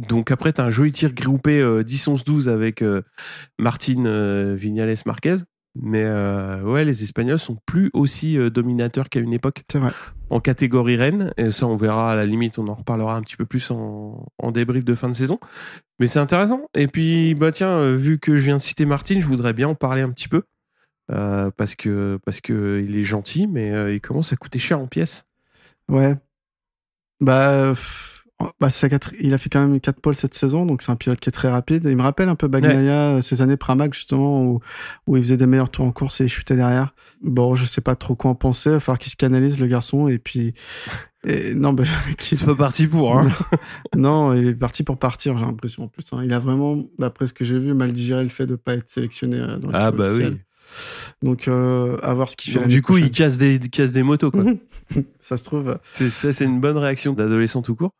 Donc après, t'as un joli tir groupé euh, 10-11-12 avec euh, Martin euh, Vignales Marquez. Mais euh, ouais, les Espagnols sont plus aussi euh, dominateurs qu'à une époque C'est vrai. en catégorie reine. Et ça, on verra à la limite, on en reparlera un petit peu plus en, en débrief de fin de saison. Mais c'est intéressant. Et puis, bah tiens, euh, vu que je viens de citer Martin, je voudrais bien en parler un petit peu. Euh, parce que parce que il est gentil, mais euh, il commence à coûter cher en pièces. Ouais. Bah, pff, bah c'est sa quatre- il a fait quand même 4 pôles cette saison, donc c'est un pilote qui est très rapide. Il me rappelle un peu Bagnaia, euh, ces années Pramac, justement, où, où il faisait des meilleurs tours en course et il chutait derrière. Bon, je sais pas trop quoi en penser. Il va falloir qu'il se canalise, le garçon, et puis. et- non, bah, qu'il pas parti pour. Hein. non, il est parti pour partir, j'ai l'impression en plus. hein. Il a vraiment, d'après ce que j'ai vu, mal digéré le fait de pas être sélectionné euh, dans le ah bah oui. Donc, euh, à voir ce qu'il fait. Du coup, il casse des il casse des motos quoi. ça se trouve. C'est ça, c'est une bonne réaction d'adolescent tout court.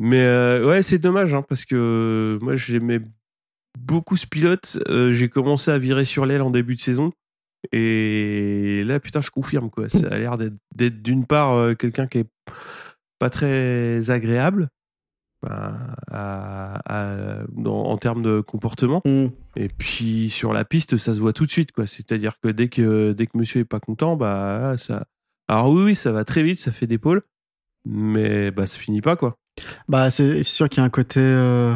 Mais euh, ouais, c'est dommage hein, parce que moi j'aimais beaucoup ce pilote. Euh, J'ai commencé à virer sur l'aile en début de saison. Et là, putain, je confirme quoi. Ça a l'air d'être- d'une part euh, quelqu'un qui est pas très agréable à- à- dans- en termes de comportement. Hmm. Et puis sur la piste, ça se voit tout de suite, quoi. C'est-à-dire que dès que dès que Monsieur est pas content, bah ça. Alors oui, oui, ça va très vite, ça fait des pôles, mais bah ça finit pas, quoi. Bah, c'est sûr qu'il y a un côté, euh,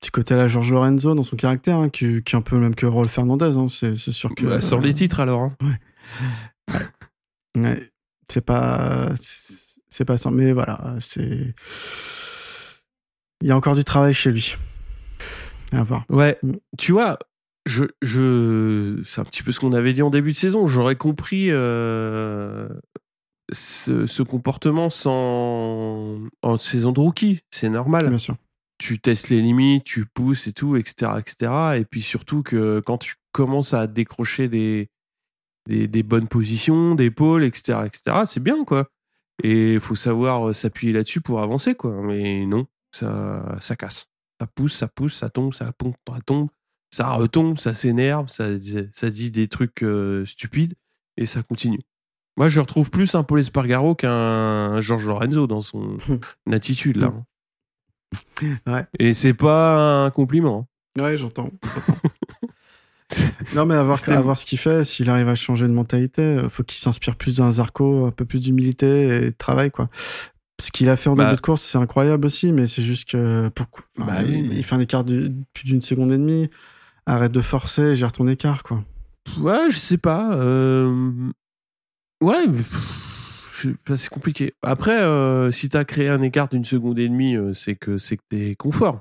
petit côté à la George Lorenzo dans son caractère, hein, qui, qui est un peu le même que Rolf Fernandez. Hein, c'est sûr que. Bah, les titres alors. hein. Ouais, c'est pas, c'est pas ça. Mais voilà, c'est. Il y a encore du travail chez lui. À voir. Ouais, tu vois, je, je, c'est un petit peu ce qu'on avait dit en début de saison. J'aurais compris euh, ce, ce comportement sans en saison de rookie. C'est normal. Bien sûr. tu testes les limites, tu pousses et tout, etc., etc. Et puis surtout que quand tu commences à décrocher des, des, des bonnes positions, des pôles, etc., etc., c'est bien, quoi. Et il faut savoir euh, s'appuyer là-dessus pour avancer, quoi. Mais non, ça, ça casse. Ça pousse, ça pousse, ça tombe, ça tombe, ça tombe, ça retombe, ça s'énerve, ça, ça dit des trucs euh, stupides et ça continue. Moi, je retrouve plus un Paul Espargaro qu'un Georges Lorenzo dans son attitude, là. hein. Ouais. Et c'est pas un compliment. hein. Ouais, j'entends. non, mais à voir, à voir ce qu'il fait, s'il arrive à changer de mentalité, faut qu'il s'inspire plus d'un Zarco, un peu plus d'humilité et de travail, quoi. Ce qu'il a fait en Bah- début de course, c'est incroyable aussi, mais c'est juste que pour, Bah oui, il, mais- il fait un écart de plus d'une seconde et demie. Arrête de forcer, gère ton écart, quoi. Ouais, je sais pas. euh, Ouais, bah, c'est compliqué. Après, euh, si t'as créé un écart d'une seconde et demie, euh, c'est que c'est que t'es confort.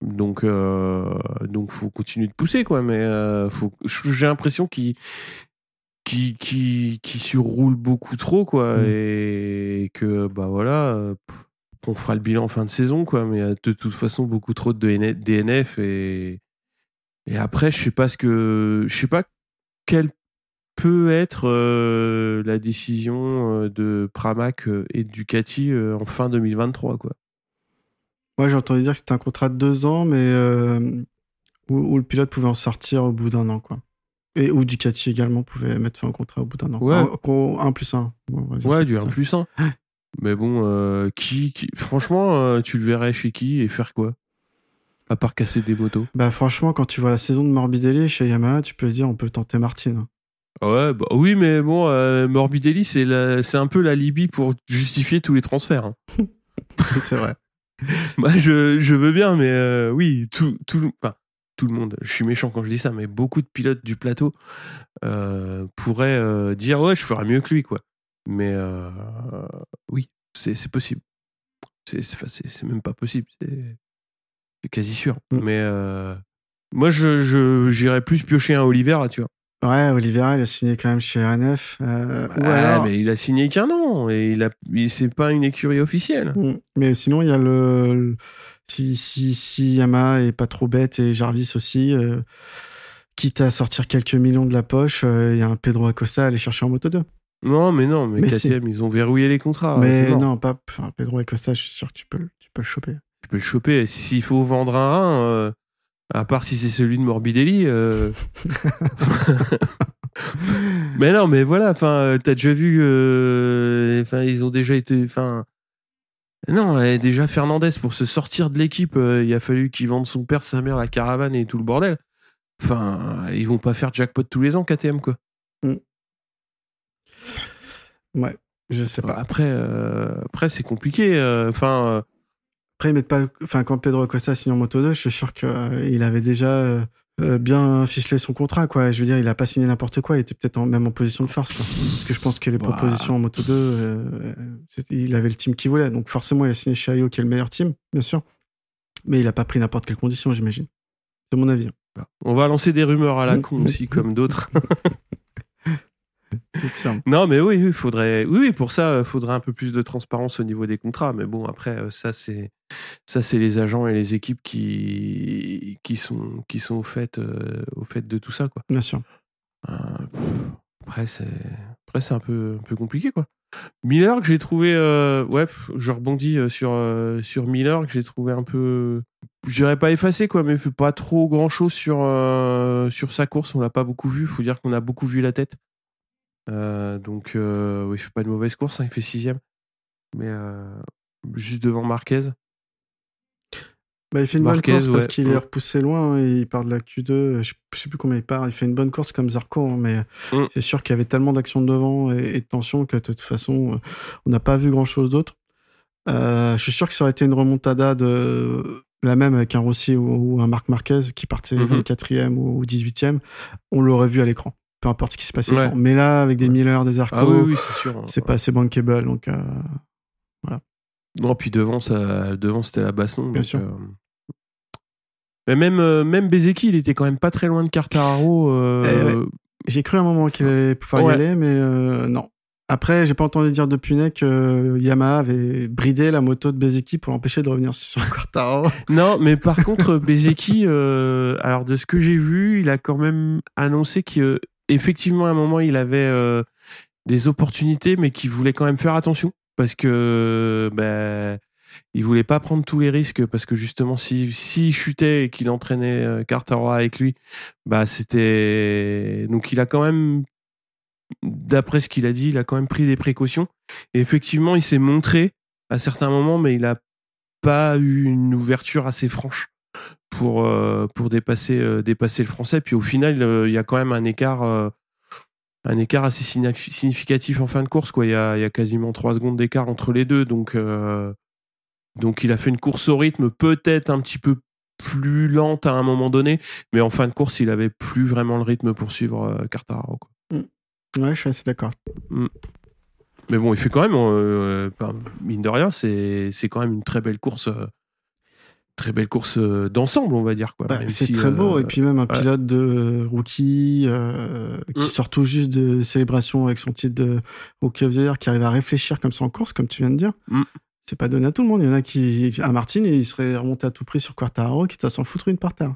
Donc, euh, donc faut continuer de pousser, quoi. Mais euh, faut... j'ai l'impression qu'il qui, qui, qui surroule beaucoup trop, quoi. Mm. Et que, bah voilà, on fera le bilan en fin de saison, quoi. Mais il y a de toute façon beaucoup trop de DN- DNF et, et après, je sais pas ce que, je sais pas quelle peut être euh, la décision euh, de Pramac euh, et Ducati en fin 2023, quoi. Ouais, j'ai entendu dire que c'était un contrat de deux ans, mais euh, où, où le pilote pouvait en sortir au bout d'un an, quoi. Et où Ducati également pouvait mettre fin au contrat au bout d'un an. Ouais. Un, plus un. Bon, on va dire Ouais, du comme 1 ça. plus 1. Mais bon, euh, qui, qui- franchement, euh, tu le verrais chez qui et faire quoi? À part casser des motos. Bah franchement, quand tu vois la saison de Morbidelli chez Yamaha, tu peux dire on peut tenter Martin. Ouais, bah, oui, mais bon, euh, Morbidelli, c'est un peu la Libye pour justifier tous les transferts. hein. c'est vrai. Moi, je, je veux bien, mais oui, tout, tout, enfin, tout le monde, je suis méchant quand je dis ça, mais beaucoup de pilotes du plateau euh, pourraient euh, dire ouais, je ferais mieux que lui, quoi. Mais euh, oui, c'est possible. C'est même pas possible, c'est quasi sûr. Mm. Mais moi, je j'irais plus piocher un Oliver, tu vois. Ouais, Oliveira, il a signé quand même chez RNF. euh, ou Ah, alors- mais il a signé qu'un an et il a, c'est pas une écurie officielle. Mm. Mais sinon, il y a le. Si, si, si Yamaha est pas trop bête et Jarvis aussi, euh, quitte à sortir quelques millions de la poche, il y a un Pedro Acosta à aller chercher en moto 2. Non, mais non, mais, Mais KTM, ils ont verrouillé les contrats. mais non, pas enfin, Pedro Acosta, je suis sûr que tu peux, le- tu peux le choper. Tu peux le choper. S'il faut vendre un rein, euh, à part si c'est celui de Morbidelli. euh, mais non, mais voilà, enfin, t'as déjà vu. Enfin, ils ont déjà été. Enfin. Non, euh, déjà Fernandez, pour se sortir de l'équipe, euh, il a fallu qu'il vende son père, sa mère, la caravane et tout le bordel. Enfin, ils vont pas faire jackpot tous les ans, KTM, quoi. Ouais, je sais pas. Après, euh, après c'est compliqué. euh, Enfin, euh, Après, ils mettent pas. Enfin, quand Pedro Acosta signe en Moto 2, je suis sûr qu'il avait déjà bien ficelé son contrat, quoi. Je veux dire, il a pas signé n'importe quoi. Il était peut-être même en position de force, quoi. Parce que je pense que les Bah. propositions en Moto 2, euh, il avait le team qu'il voulait. Donc, forcément, il a signé chez Ayo, qui est le meilleur team, bien sûr. Mais il a pas pris n'importe quelle condition, j'imagine. C'est mon avis. hein. on va lancer des rumeurs à la Mm. con aussi, comme d'autres. C'est sûr. Non, mais oui, il faudrait. Oui, pour ça, il faudrait un peu plus de transparence au niveau des contrats. Mais bon, après, euh, ça, c'est ça, c'est les agents et les équipes qui qui sont qui sont au fait euh, au fait de tout ça, quoi. Bien sûr. Euh, pff, après, c'est après c'est un peu un peu compliqué, quoi. Miller que j'ai trouvé, euh, ouais, je rebondis euh, sur sur Miller que j'ai trouvé un peu, je dirais pas effacé, quoi, mais fait pas trop grand chose sur sur sa course. On l'a pas beaucoup vu. Faut dire qu'on a beaucoup vu la tête. Donc, il fait pas une mauvaise course, hein, il fait sixième. Mais juste devant Marquez. Bah, il fait une Marquez, bonne course parce qu'il est repoussé loin. et il part de la Q2. Je sais plus combien il part. Il fait une bonne course comme Zarco, hein, mais Mm. c'est sûr qu'il y avait tellement d'action devant et, et de tension que de toute façon, euh, on n'a pas vu grand chose d'autre. Euh, je suis sûr que ça aurait été une remontada de la même avec un Rossi ou, ou un Marc Marquez qui partait Mhm. 24e ou 18e. On l'aurait vu à l'écran, peu importe ce qui se passait. Ouais. Mais là, avec des Miller, des Zarco, Ah oui, oui, c'est sûr. hein. c'est pas assez bankable. Donc, euh, Non, puis devant, ça, devant c'était la baston. Bien donc, sûr. euh, Mais même, euh, même Bezeki, il était quand même pas très loin de Cartararo. euh, J'ai cru à un moment qu'il allait pouvoir Ouais. y aller, mais euh, non. Après, j'ai pas entendu dire de Punet que euh, Yamaha avait bridé la moto de Bezeki pour l'empêcher de revenir sur Quartaro. Non, mais par contre, Bezeki, euh, alors de ce que j'ai vu, il a quand même annoncé qu'effectivement, à un moment, il avait euh, des opportunités, mais qu'il voulait quand même faire attention parce que ben, il voulait pas prendre tous les risques parce que justement, si s'il chutait et qu'il entraînait euh, Cartaro avec lui, bah c'était donc il a quand même d'après ce qu'il a dit, il a quand même pris des précautions. Et effectivement, il s'est montré à certains moments, mais il a pas eu une ouverture assez franche pour euh, pour dépasser euh, dépasser le français. Puis au final, il y a quand même un écart un écart assez signif- significatif en fin de course. Quoi, il y a, y a quasiment trois secondes d'écart entre les deux. Donc donc il a fait une course au rythme peut-être un petit peu plus lente à un moment donné, mais en fin de course, il avait plus vraiment le rythme pour suivre euh, Quartararo. Quoi. Ouais, je suis assez d'accord. Mais bon, il fait quand même, euh, pas- mine de rien, c'est quand même une très belle course, euh, très belle course euh, d'ensemble, on va dire quoi. Bah, c'est si, très beau. euh, Et puis même un ouais. pilote de euh, rookie euh, qui Mm. sort tout juste de célébration avec son titre de Rookie of the Year, qui arrive à réfléchir comme ça en course, comme tu viens de dire. C'est pas donné à tout le monde. Il y en a qui, à Martin, il serait remonté à tout prix sur Quartaro, qui t'a s'en foutre une par terre.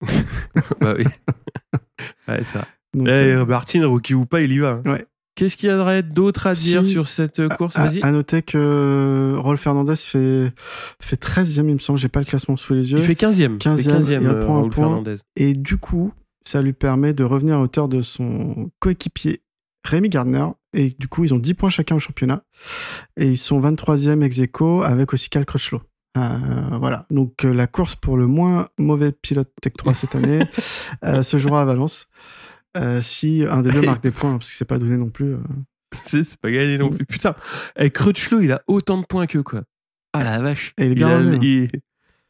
bah oui. ouais, ça. Donc, Eh, euh, Martin, rookie ou pas, il y va. hein. Ouais. Qu'est-ce qu'il y aurait d'autre à dire Si. sur cette euh, course? À, Vas-y. à noter que Rolf Fernandez fait, fait 13e, il me semble. J'ai pas le classement sous les yeux. Il fait 15e. 15e, il euh, reprend un Raoul point. Fernandez. Et du coup, ça lui permet de revenir à hauteur de son coéquipier Rémi Gardner. Et du coup, ils ont 10 points chacun au championnat. Et ils sont 23e ex aequo avec aussi Cal Crutchlow. Euh, voilà. Donc, euh, la course pour le moins mauvais pilote Tech 3 cette année euh, se jouera à Valence. Euh, si un des deux marque des points, parce que c'est pas donné non plus. euh. C'est pas gagné non plus. Putain, eh, Crutchlow, il a autant de points qu'eux, quoi. Ah la vache. Et il est bien a, revenu, hein. il-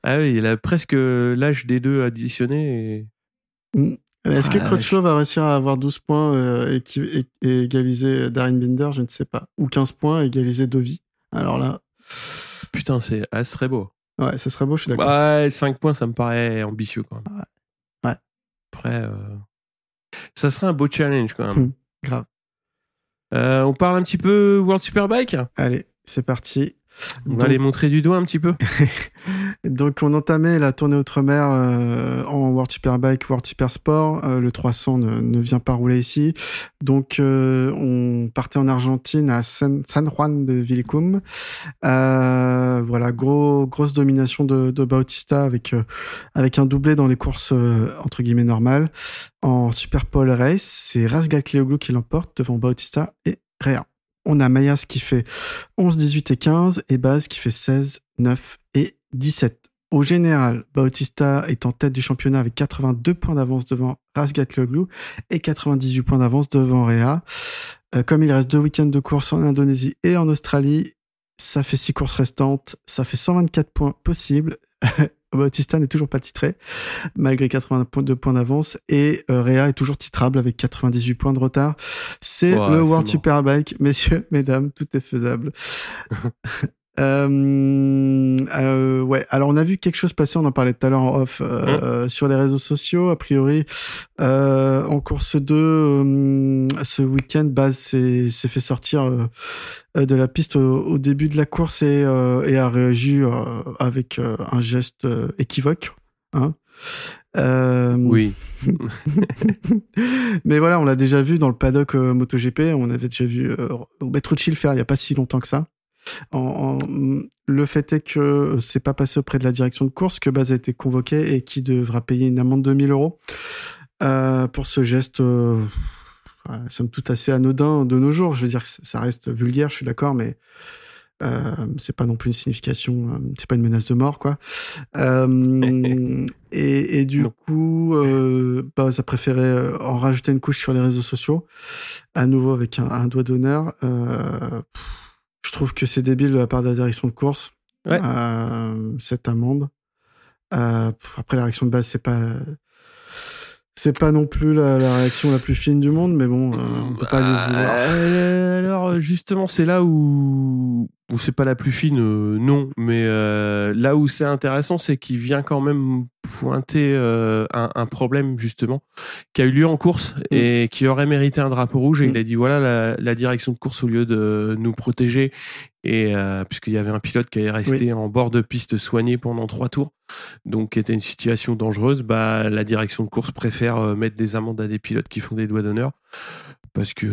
Ah oui, il a presque l'âge des deux additionnés. Et... Mm. Est-ce Ah, que Crutchlow va réussir à avoir 12 points euh, et, et égaliser Darren Binder? Je ne sais pas. Ou 15 points et égaliser Dovi. Alors là, Putain, c'est ah, ce serait beau. ouais, ça serait beau, je suis d'accord. Ouais, 5 points, ça me paraît ambitieux quand même. Ouais. Après, euh, ça serait un beau challenge quand même. Hum, grave. Euh, on parle un petit peu World Superbike? Allez, c'est parti. On Donc- va les montrer du doigt un petit peu. Donc on entamait la tournée outre-mer euh, en World Superbike, World Super Sport. Euh, le 300 ne, ne, vient pas rouler ici. Donc euh, on partait en Argentine à San, Juan de Villicum. voilà, gros, grosse domination de, de Bautista avec, avec un doublé dans les courses entre guillemets normales. En Super Pole Race, c'est Rasgal Cleoglu qui l'emporte devant Bautista et Rea. On a Mayas qui fait 11, 18 et 15 et Baz qui fait 16, 9 et 17. Au général, Bautista est en tête du championnat avec 82 points d'avance devant Razgatlioglu et 98 points d'avance devant Rea. Euh, comme il reste deux week-ends de course en Indonésie et en Australie, ça fait six courses restantes, ça fait 124 points possibles. Bautista n'est toujours pas titré, malgré 82 points d'avance, et euh, Rea est toujours titrable avec 98 points de retard. C'est le World Superbike, messieurs, mesdames, tout est faisable. Euh, euh, ouais. Alors on a vu quelque chose passer, on en parlait tout à l'heure en off euh, mmh. sur les réseaux sociaux. A priori, euh, en course 2, euh, ce week-end, Baz s'est fait sortir euh, de la piste au, début de la course et, et a réagi avec un geste équivoque. Hein. oui. Mais voilà, on l'a déjà vu dans le paddock MotoGP. On avait déjà vu Petrucci le faire il n'y a pas si longtemps que ça. En, le fait est que c'est pas passé auprès de la direction de course, que Baz a été convoqué et qui devra payer une amende de 1000 euros euh, pour ce geste. Euh, somme toute assez anodin de nos jours. Je veux dire que ça reste vulgaire, je suis d'accord, mais euh, c'est pas non plus une signification, euh, c'est pas une menace de mort, quoi. Euh, et, et, du coup, euh, bah, ça préférait en rajouter une couche sur les réseaux sociaux, à nouveau avec un, un doigt d'honneur. Euh, je trouve que c'est débile de la part de la direction de course. Euh, cette amende. Euh, après, la réaction de base, c'est pas. C'est pas non plus la, réaction la plus fine du monde, mais bon, euh, on peut pas bah, vouloir. alors, justement, c'est là où, où c'est pas la plus fine, non. Mais là où c'est intéressant, c'est qu'il vient quand même pointer un, un, problème, justement, qui a eu lieu en course mm. et qui aurait mérité un drapeau rouge. Et mm. il a dit voilà, la, la, direction de course, au lieu de nous protéger et euh, puisqu'il y avait un pilote qui est resté en bord de piste soigné pendant trois tours, donc qui était une situation dangereuse, bah la direction de course préfère euh, mettre des amendes à des pilotes qui font des doigts d'honneur parce que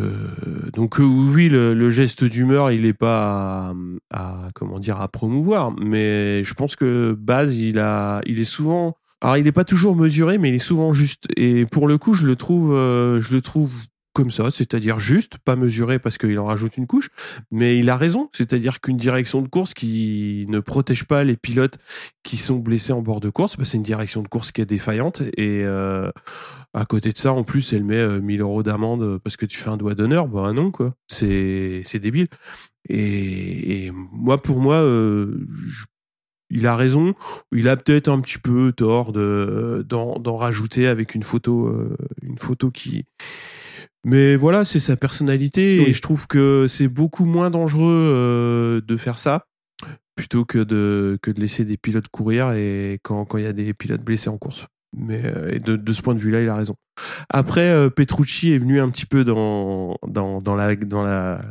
donc euh, oui le, geste d'humeur il est pas à, comment dire à promouvoir. Mais je pense que Baz il a il est souvent alors il est pas toujours mesuré mais il est souvent juste. Et pour le coup je le trouve je le trouve comme ça, c'est-à-dire juste, pas mesuré parce qu'il en rajoute une couche, mais il a raison, c'est-à-dire qu'une direction de course qui ne protège pas les pilotes qui sont blessés en bord de course, bah, c'est une direction de course qui est défaillante. Et euh, à côté de ça, en plus, elle met 1000 euh, euros d'amende parce que tu fais un doigt d'honneur, bah non quoi, c'est c'est débile. Et, moi, pour moi, euh, il a raison, il a peut-être un petit peu tort de d'en rajouter avec une photo, une photo qui mais voilà, c'est sa personnalité. Et je trouve que c'est beaucoup moins dangereux euh, de faire ça plutôt que de, que de laisser des pilotes courir et quand il y a des pilotes blessés en course. Mais euh, et de, de ce point de vue-là, il a raison. Après, euh, Petrucci est venu un petit peu dans, dans, dans, la, dans, la,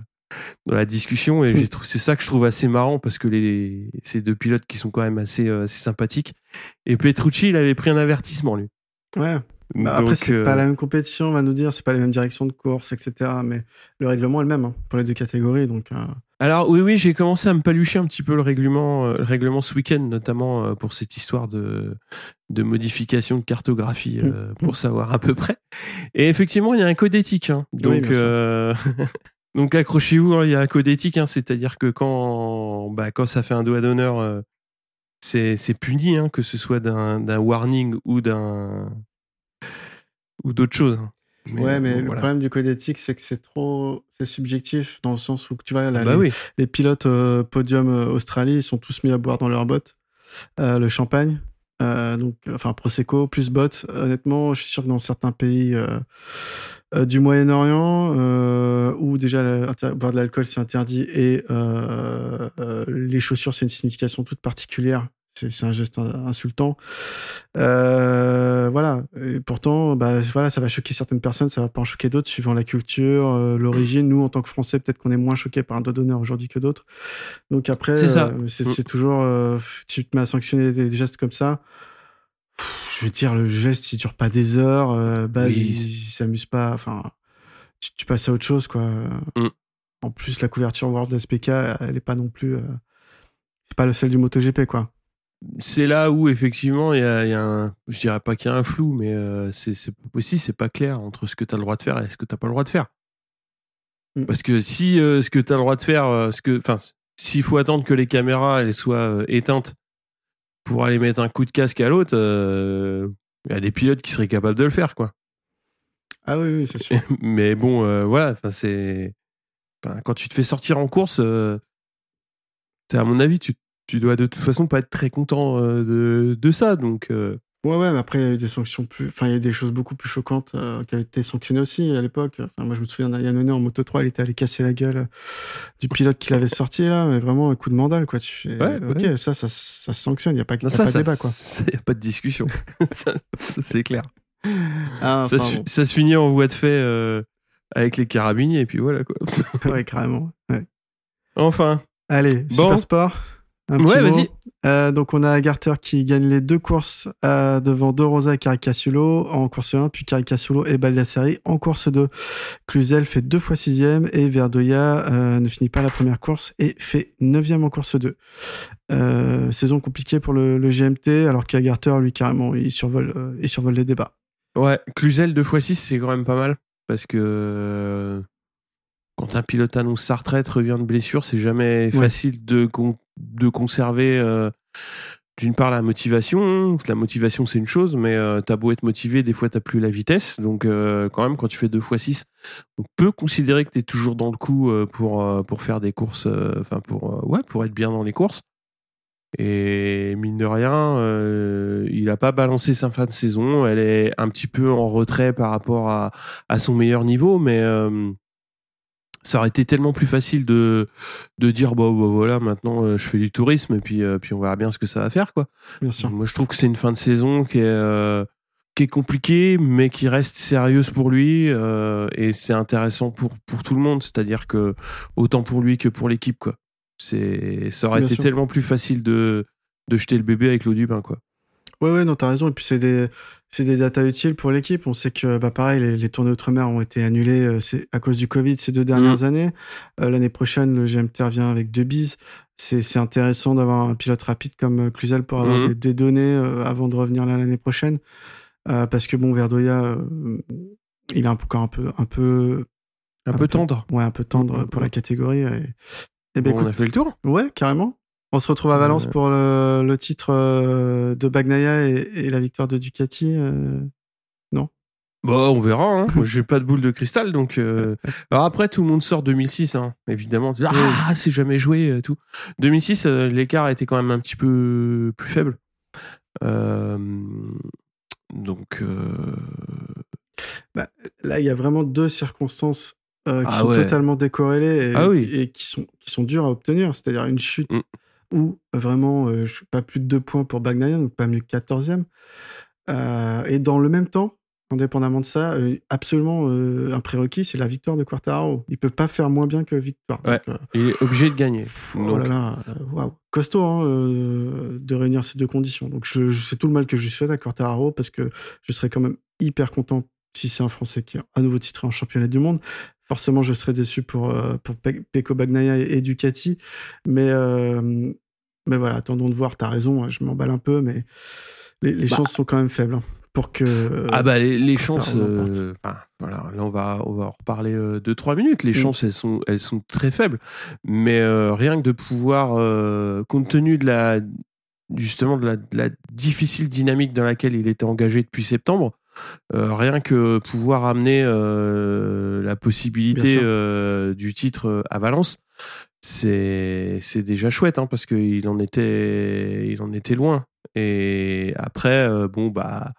dans la discussion et c'est ça que je trouve assez marrant parce que les, ces deux pilotes qui sont quand même assez, assez sympathiques. Et Petrucci, il avait pris un avertissement, lui. Ouais. Bah, après, c'est pas euh, la même compétition, on va nous dire, c'est pas les mêmes directions de course, etc. Mais le règlement est le même hein, pour les deux catégories, donc. Euh. Alors oui, oui, j'ai commencé à me palucher un petit peu le règlement, euh, le règlement ce week-end, notamment pour cette histoire de de modification de cartographie mmh. pour savoir à peu près. Et effectivement, il y a un code éthique, hein, donc. donc accrochez-vous, hein, il y a un code éthique, c'est-à-dire que quand bah, quand ça fait un doigt d'honneur, c'est c'est puni, que ce soit d'un warning ou d'un ou d'autres choses. Hein. ouais, mais le problème du code éthique, c'est que c'est trop, c'est subjectif dans le sens où tu vois, là, bah les, les, pilotes euh, podium euh, Australie, ils sont tous mis à boire dans leur bottes euh, le champagne, donc enfin prosecco plus bottes. Honnêtement, je suis sûr que dans certains pays du Moyen-Orient où déjà boire de l'alcool c'est interdit et les chaussures c'est une signification toute particulière c'est un geste insultant. Euh, voilà. Et pourtant, bah, voilà, ça va choquer certaines personnes, ça va pas en choquer d'autres, suivant la culture, euh, l'origine. Nous, en tant que Français, peut-être qu'on est moins choqué par un doigt d'honneur aujourd'hui que d'autres. Donc après, c'est mm. toujours, tu te mets à sanctionner des, gestes comme ça. je veux dire, le geste, il dure pas des heures, bah, il, s'amuse pas. Enfin, tu, passes à autre chose, quoi. Mm. En plus, la couverture World SPK, elle est pas non plus c'est pas le seul du MotoGP, quoi. C'est là où effectivement il y a, un, je dirais pas qu'il y a un flou, mais euh, c'est aussi c'est pas clair entre ce que tu as le droit de faire et ce que tu pas le droit de faire. Mm. Parce que si euh, ce que tu as le droit de faire, euh, ce que, enfin, s'il faut attendre que les caméras elles soient éteintes pour aller mettre un coup de casque à l'autre, il y a des pilotes qui seraient capables de le faire, quoi. Ah oui, oui c'est sûr. mais bon, voilà, enfin c'est, quand tu te fais sortir en course à mon avis, tu, tu, dois de toute façon pas être très content euh, de, de, ça. Donc, euh. Ouais, ouais, mais après, il y a eu des sanctions plus. Enfin, il y a eu des choses beaucoup plus choquantes euh, qui avaient été sanctionnées aussi à l'époque. Enfin, moi, je me souviens d'un année en Moto 3, il était allé casser la gueule du pilote qui l'avait sorti, là, mais vraiment un coup de mandal, quoi. Tu fais, ok, Ça, ça, ça, se sanctionne, il n'y a pas, y a pas de débat, quoi. Il n'y a pas de discussion. c'est clair. Ah, ça, se, ça, se, finit en voie de fait avec les carabiniers, et puis voilà, quoi. ouais, carrément. Ouais. Enfin. Allez, Super Sport. Ouais, vas-y. Euh, donc on a Garter qui gagne les deux courses euh, devant De Rosa et Caricasulo en course 1, puis Caricasulo et Baldassari en course 2. Cluzel fait deux fois sixième et Verdoya euh, ne finit pas la première course et fait neuvième en course 2. saison compliquée pour le, GMT alors qu'Agarter lui carrément il survole, il survole les débats. Ouais, Cluzel deux fois 6 c'est quand même pas mal parce que quand un pilote annonce sa retraite, revient de blessure, c'est jamais facile de, de conserver euh, d'une part la motivation. La motivation, c'est une chose, mais euh, t'as beau être motivé, des fois t'as plus la vitesse. Donc euh, quand même, quand tu fais 2 x 6, on peut considérer que tu es toujours dans le coup pour, faire des courses, enfin pour, être bien dans les courses. Et mine de rien, il n'a pas balancé sa fin de saison. Elle est un petit peu en retrait par rapport à, à son meilleur niveau, mais ça aurait été tellement plus facile de de dire bah, bah voilà maintenant euh, je fais du tourisme et puis euh, puis on verra bien ce que ça va faire quoi. Bien sûr. Moi je trouve que c'est une fin de saison qui est euh, qui est compliquée mais qui reste sérieuse pour lui et c'est intéressant pour pour tout le monde, c'est-à-dire que autant pour lui que pour l'équipe quoi. C'est ça aurait été tellement plus facile de de jeter le bébé avec l'eau du bain quoi. Ouais, ouais, non, t'as raison. Et puis, c'est des, c'est des datas utiles pour l'équipe. On sait que, bah, pareil, les, les tournées outre-mer ont été annulées euh, c'est à cause du Covid ces deux dernières mmh. années. Euh, l'année prochaine, le GMT revient avec deux bises. C'est, c'est intéressant d'avoir un pilote rapide comme euh, Cluzel pour avoir mmh. des, données avant de revenir là l'année prochaine. parce que, bon, Verdoya, il est encore un peu, un peu, un, peu, tendre. Ouais, un peu tendre mmh, pour la catégorie. Et, ben, on a fait le tour. Ouais, carrément. On se retrouve à Valence pour le, titre euh, de Bagnaia et, la victoire de Ducati. Euh, non? Bon, on verra. Hein. J'ai pas de boule de cristal, donc. Euh, alors après, tout le monde sort 2006, hein, évidemment. Ah, c'est jamais joué, tout. 2006, l'écart était quand même un petit peu plus faible. Donc. Bah, là, il y a vraiment deux circonstances qui ah sont totalement décorrélées et, ah et, qui sont qui sont dures à obtenir. C'est-à-dire une chute mm où vraiment, euh, je suis pas plus de deux points pour Bagnaia, donc pas mieux que 14e. Euh, et dans le même temps, indépendamment de ça, euh, absolument un prérequis, c'est la victoire de Quartararo. Il peut pas faire moins bien que victoire. il est obligé de gagner. Oh là costaud hein, de réunir ces deux conditions. Donc je, je sais tout le mal que je souhaite à Quartararo parce que je serais quand même hyper content si c'est un Français qui a à nouveau titré en championnat du monde. Forcément, je serais déçu pour, pour Peko Bagnaia et, Ducati. Mais, mais voilà, attendons de voir. T'as raison, hein, je m'emballe un peu, mais les, bah. chances sont quand même faibles. Hein, pour que. Ah bah les, chances. Euh, voilà, là on va on va en reparler euh, deux trois minutes. Les mm. chances elles sont elles sont très faibles, mais euh, rien que de pouvoir, compte tenu de la justement de la, de la, difficile dynamique dans laquelle il était engagé depuis septembre, rien que pouvoir amener la possibilité du titre à Valence, c'est c'est déjà chouette hein, parce qu'il en était il en était loin. Et après euh, bon bah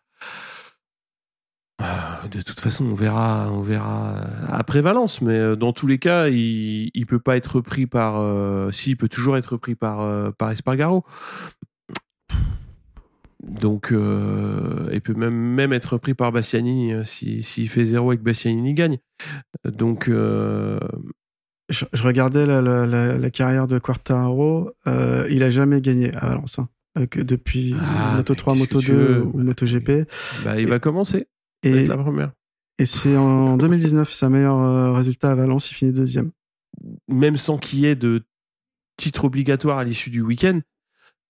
euh, de toute façon on verra on verra après Valence. Mais euh, dans tous les cas il il peut pas être pris par si il peut toujours être pris par par Espargaro Donc, euh, il peut même, même être pris par Bastianini euh, s'il si, fait zéro et que Bastianini gagne. Donc, euh, je, je, regardais la, la, la, la, carrière de Quartaro. Euh, il a jamais gagné à Valence. Hein, que depuis ah, Moto 3, Moto 2 ou Moto GP. Bah, il et, va commencer. Et la première. Et c'est en 2019 sa meilleur résultat à Valence. Il finit deuxième. Même sans qu'il y ait de titre obligatoire à l'issue du week-end,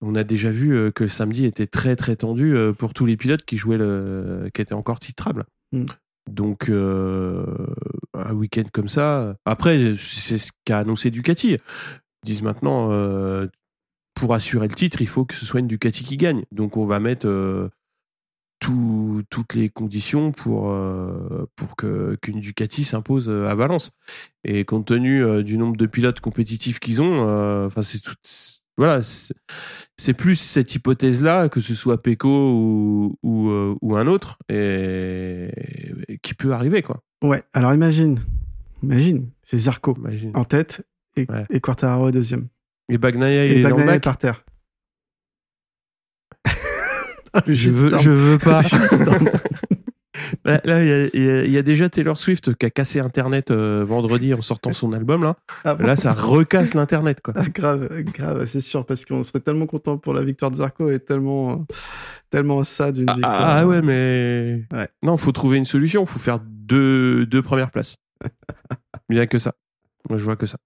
on a déjà vu euh, que le samedi était très très tendu euh, pour tous les pilotes qui jouaient le, qui étaient encore titrables. Mm. Donc euh, un week-end comme ça. Après, c'est ce qu'a annoncé Ducati. Ils disent maintenant, euh, pour assurer le titre, il faut que ce soit une Ducati qui gagne. Donc on va mettre euh, tout, toutes les conditions pour pour que qu'une Ducati s'impose à Valence. Et compte tenu du nombre de pilotes compétitifs qu'ils ont, enfin c'est tout voilà, c'est plus cette hypothèse-là, que ce soit Peko ou, ou, euh, ou, un autre, et, et, qui peut arriver, quoi. Ouais, alors imagine, imagine, c'est Zarco imagine. en tête et, ouais. et Quartararo deuxième. Et Bagnaia, il et est Bagnaia dans le bac. par terre. je, veux, je veux pas. Là, il y, y, y, a déjà Taylor Swift qui a cassé Internet euh, vendredi en sortant son album. Là, ah bon là ça recasse l'Internet. quoi. Ah, grave, grave, c'est sûr, parce qu'on serait tellement content pour la victoire de Zarco et tellement, tellement ça d'une victoire. Ah, ah ouais, mais. Ouais. Non, faut trouver une solution. Il faut faire deux, deux premières places. A que ça. Moi, je vois que ça.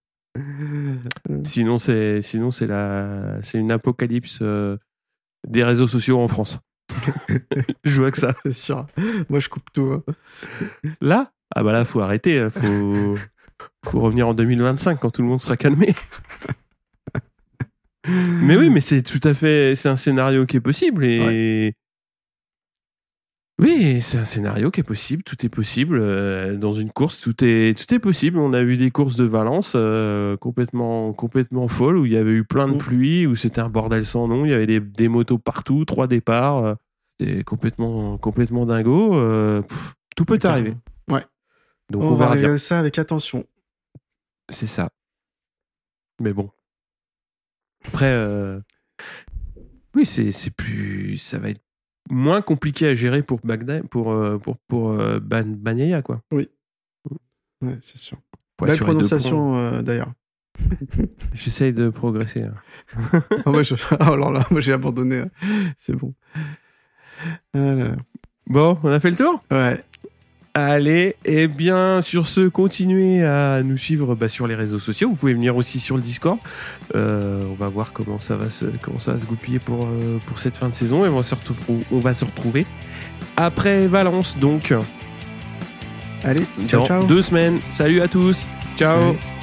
sinon, c'est sinon c'est la c'est une apocalypse euh, des réseaux sociaux en France. Je vois que ça. C'est sûr. Moi, je coupe tout. Hein. Là? Ah bah là, faut arrêter. Faut, faut revenir en 2025 quand tout le monde sera calmé. mais oui, mais c'est tout à fait... C'est un scénario qui est possible. Et... Oui, c'est un scénario qui est possible. Tout est possible. Euh, dans une course, tout est, tout est possible. On a vu des courses de Valence euh, complètement, complètement folles où il y avait eu plein de pluie, où c'était un bordel sans nom. Il y avait des, des motos partout, trois départs. Euh, c'était complètement, complètement dingo. Euh, pff, tout peut arriver. Ouais. Donc on, on, va regarder ça avec attention. C'est ça. Mais bon. Après, euh, oui, c'est plus, ça va être moins compliqué à gérer pour Bagdad, pour euh, pour pour euh, Ban Bagnaia, quoi. Oui. Ouais, c'est sûr. Pour Belle prononciation euh, d'ailleurs. J'essaye de progresser. hein. oh, moi, je... oh là là, moi j'ai abandonné. C'est bon. Alors. Bon, on a fait le tour? Ouais. Allez, et bien sur ce, continuez à nous suivre bah, sur les réseaux sociaux. Vous pouvez venir aussi sur le Discord. Euh, on va voir comment ça va se, comment ça va se goupiller pour, euh, pour cette fin de saison. Et on va se retrouver, on va se retrouver après Valence, donc. Allez, ciao, deux semaines. Salut à tous. Ciao. Salut.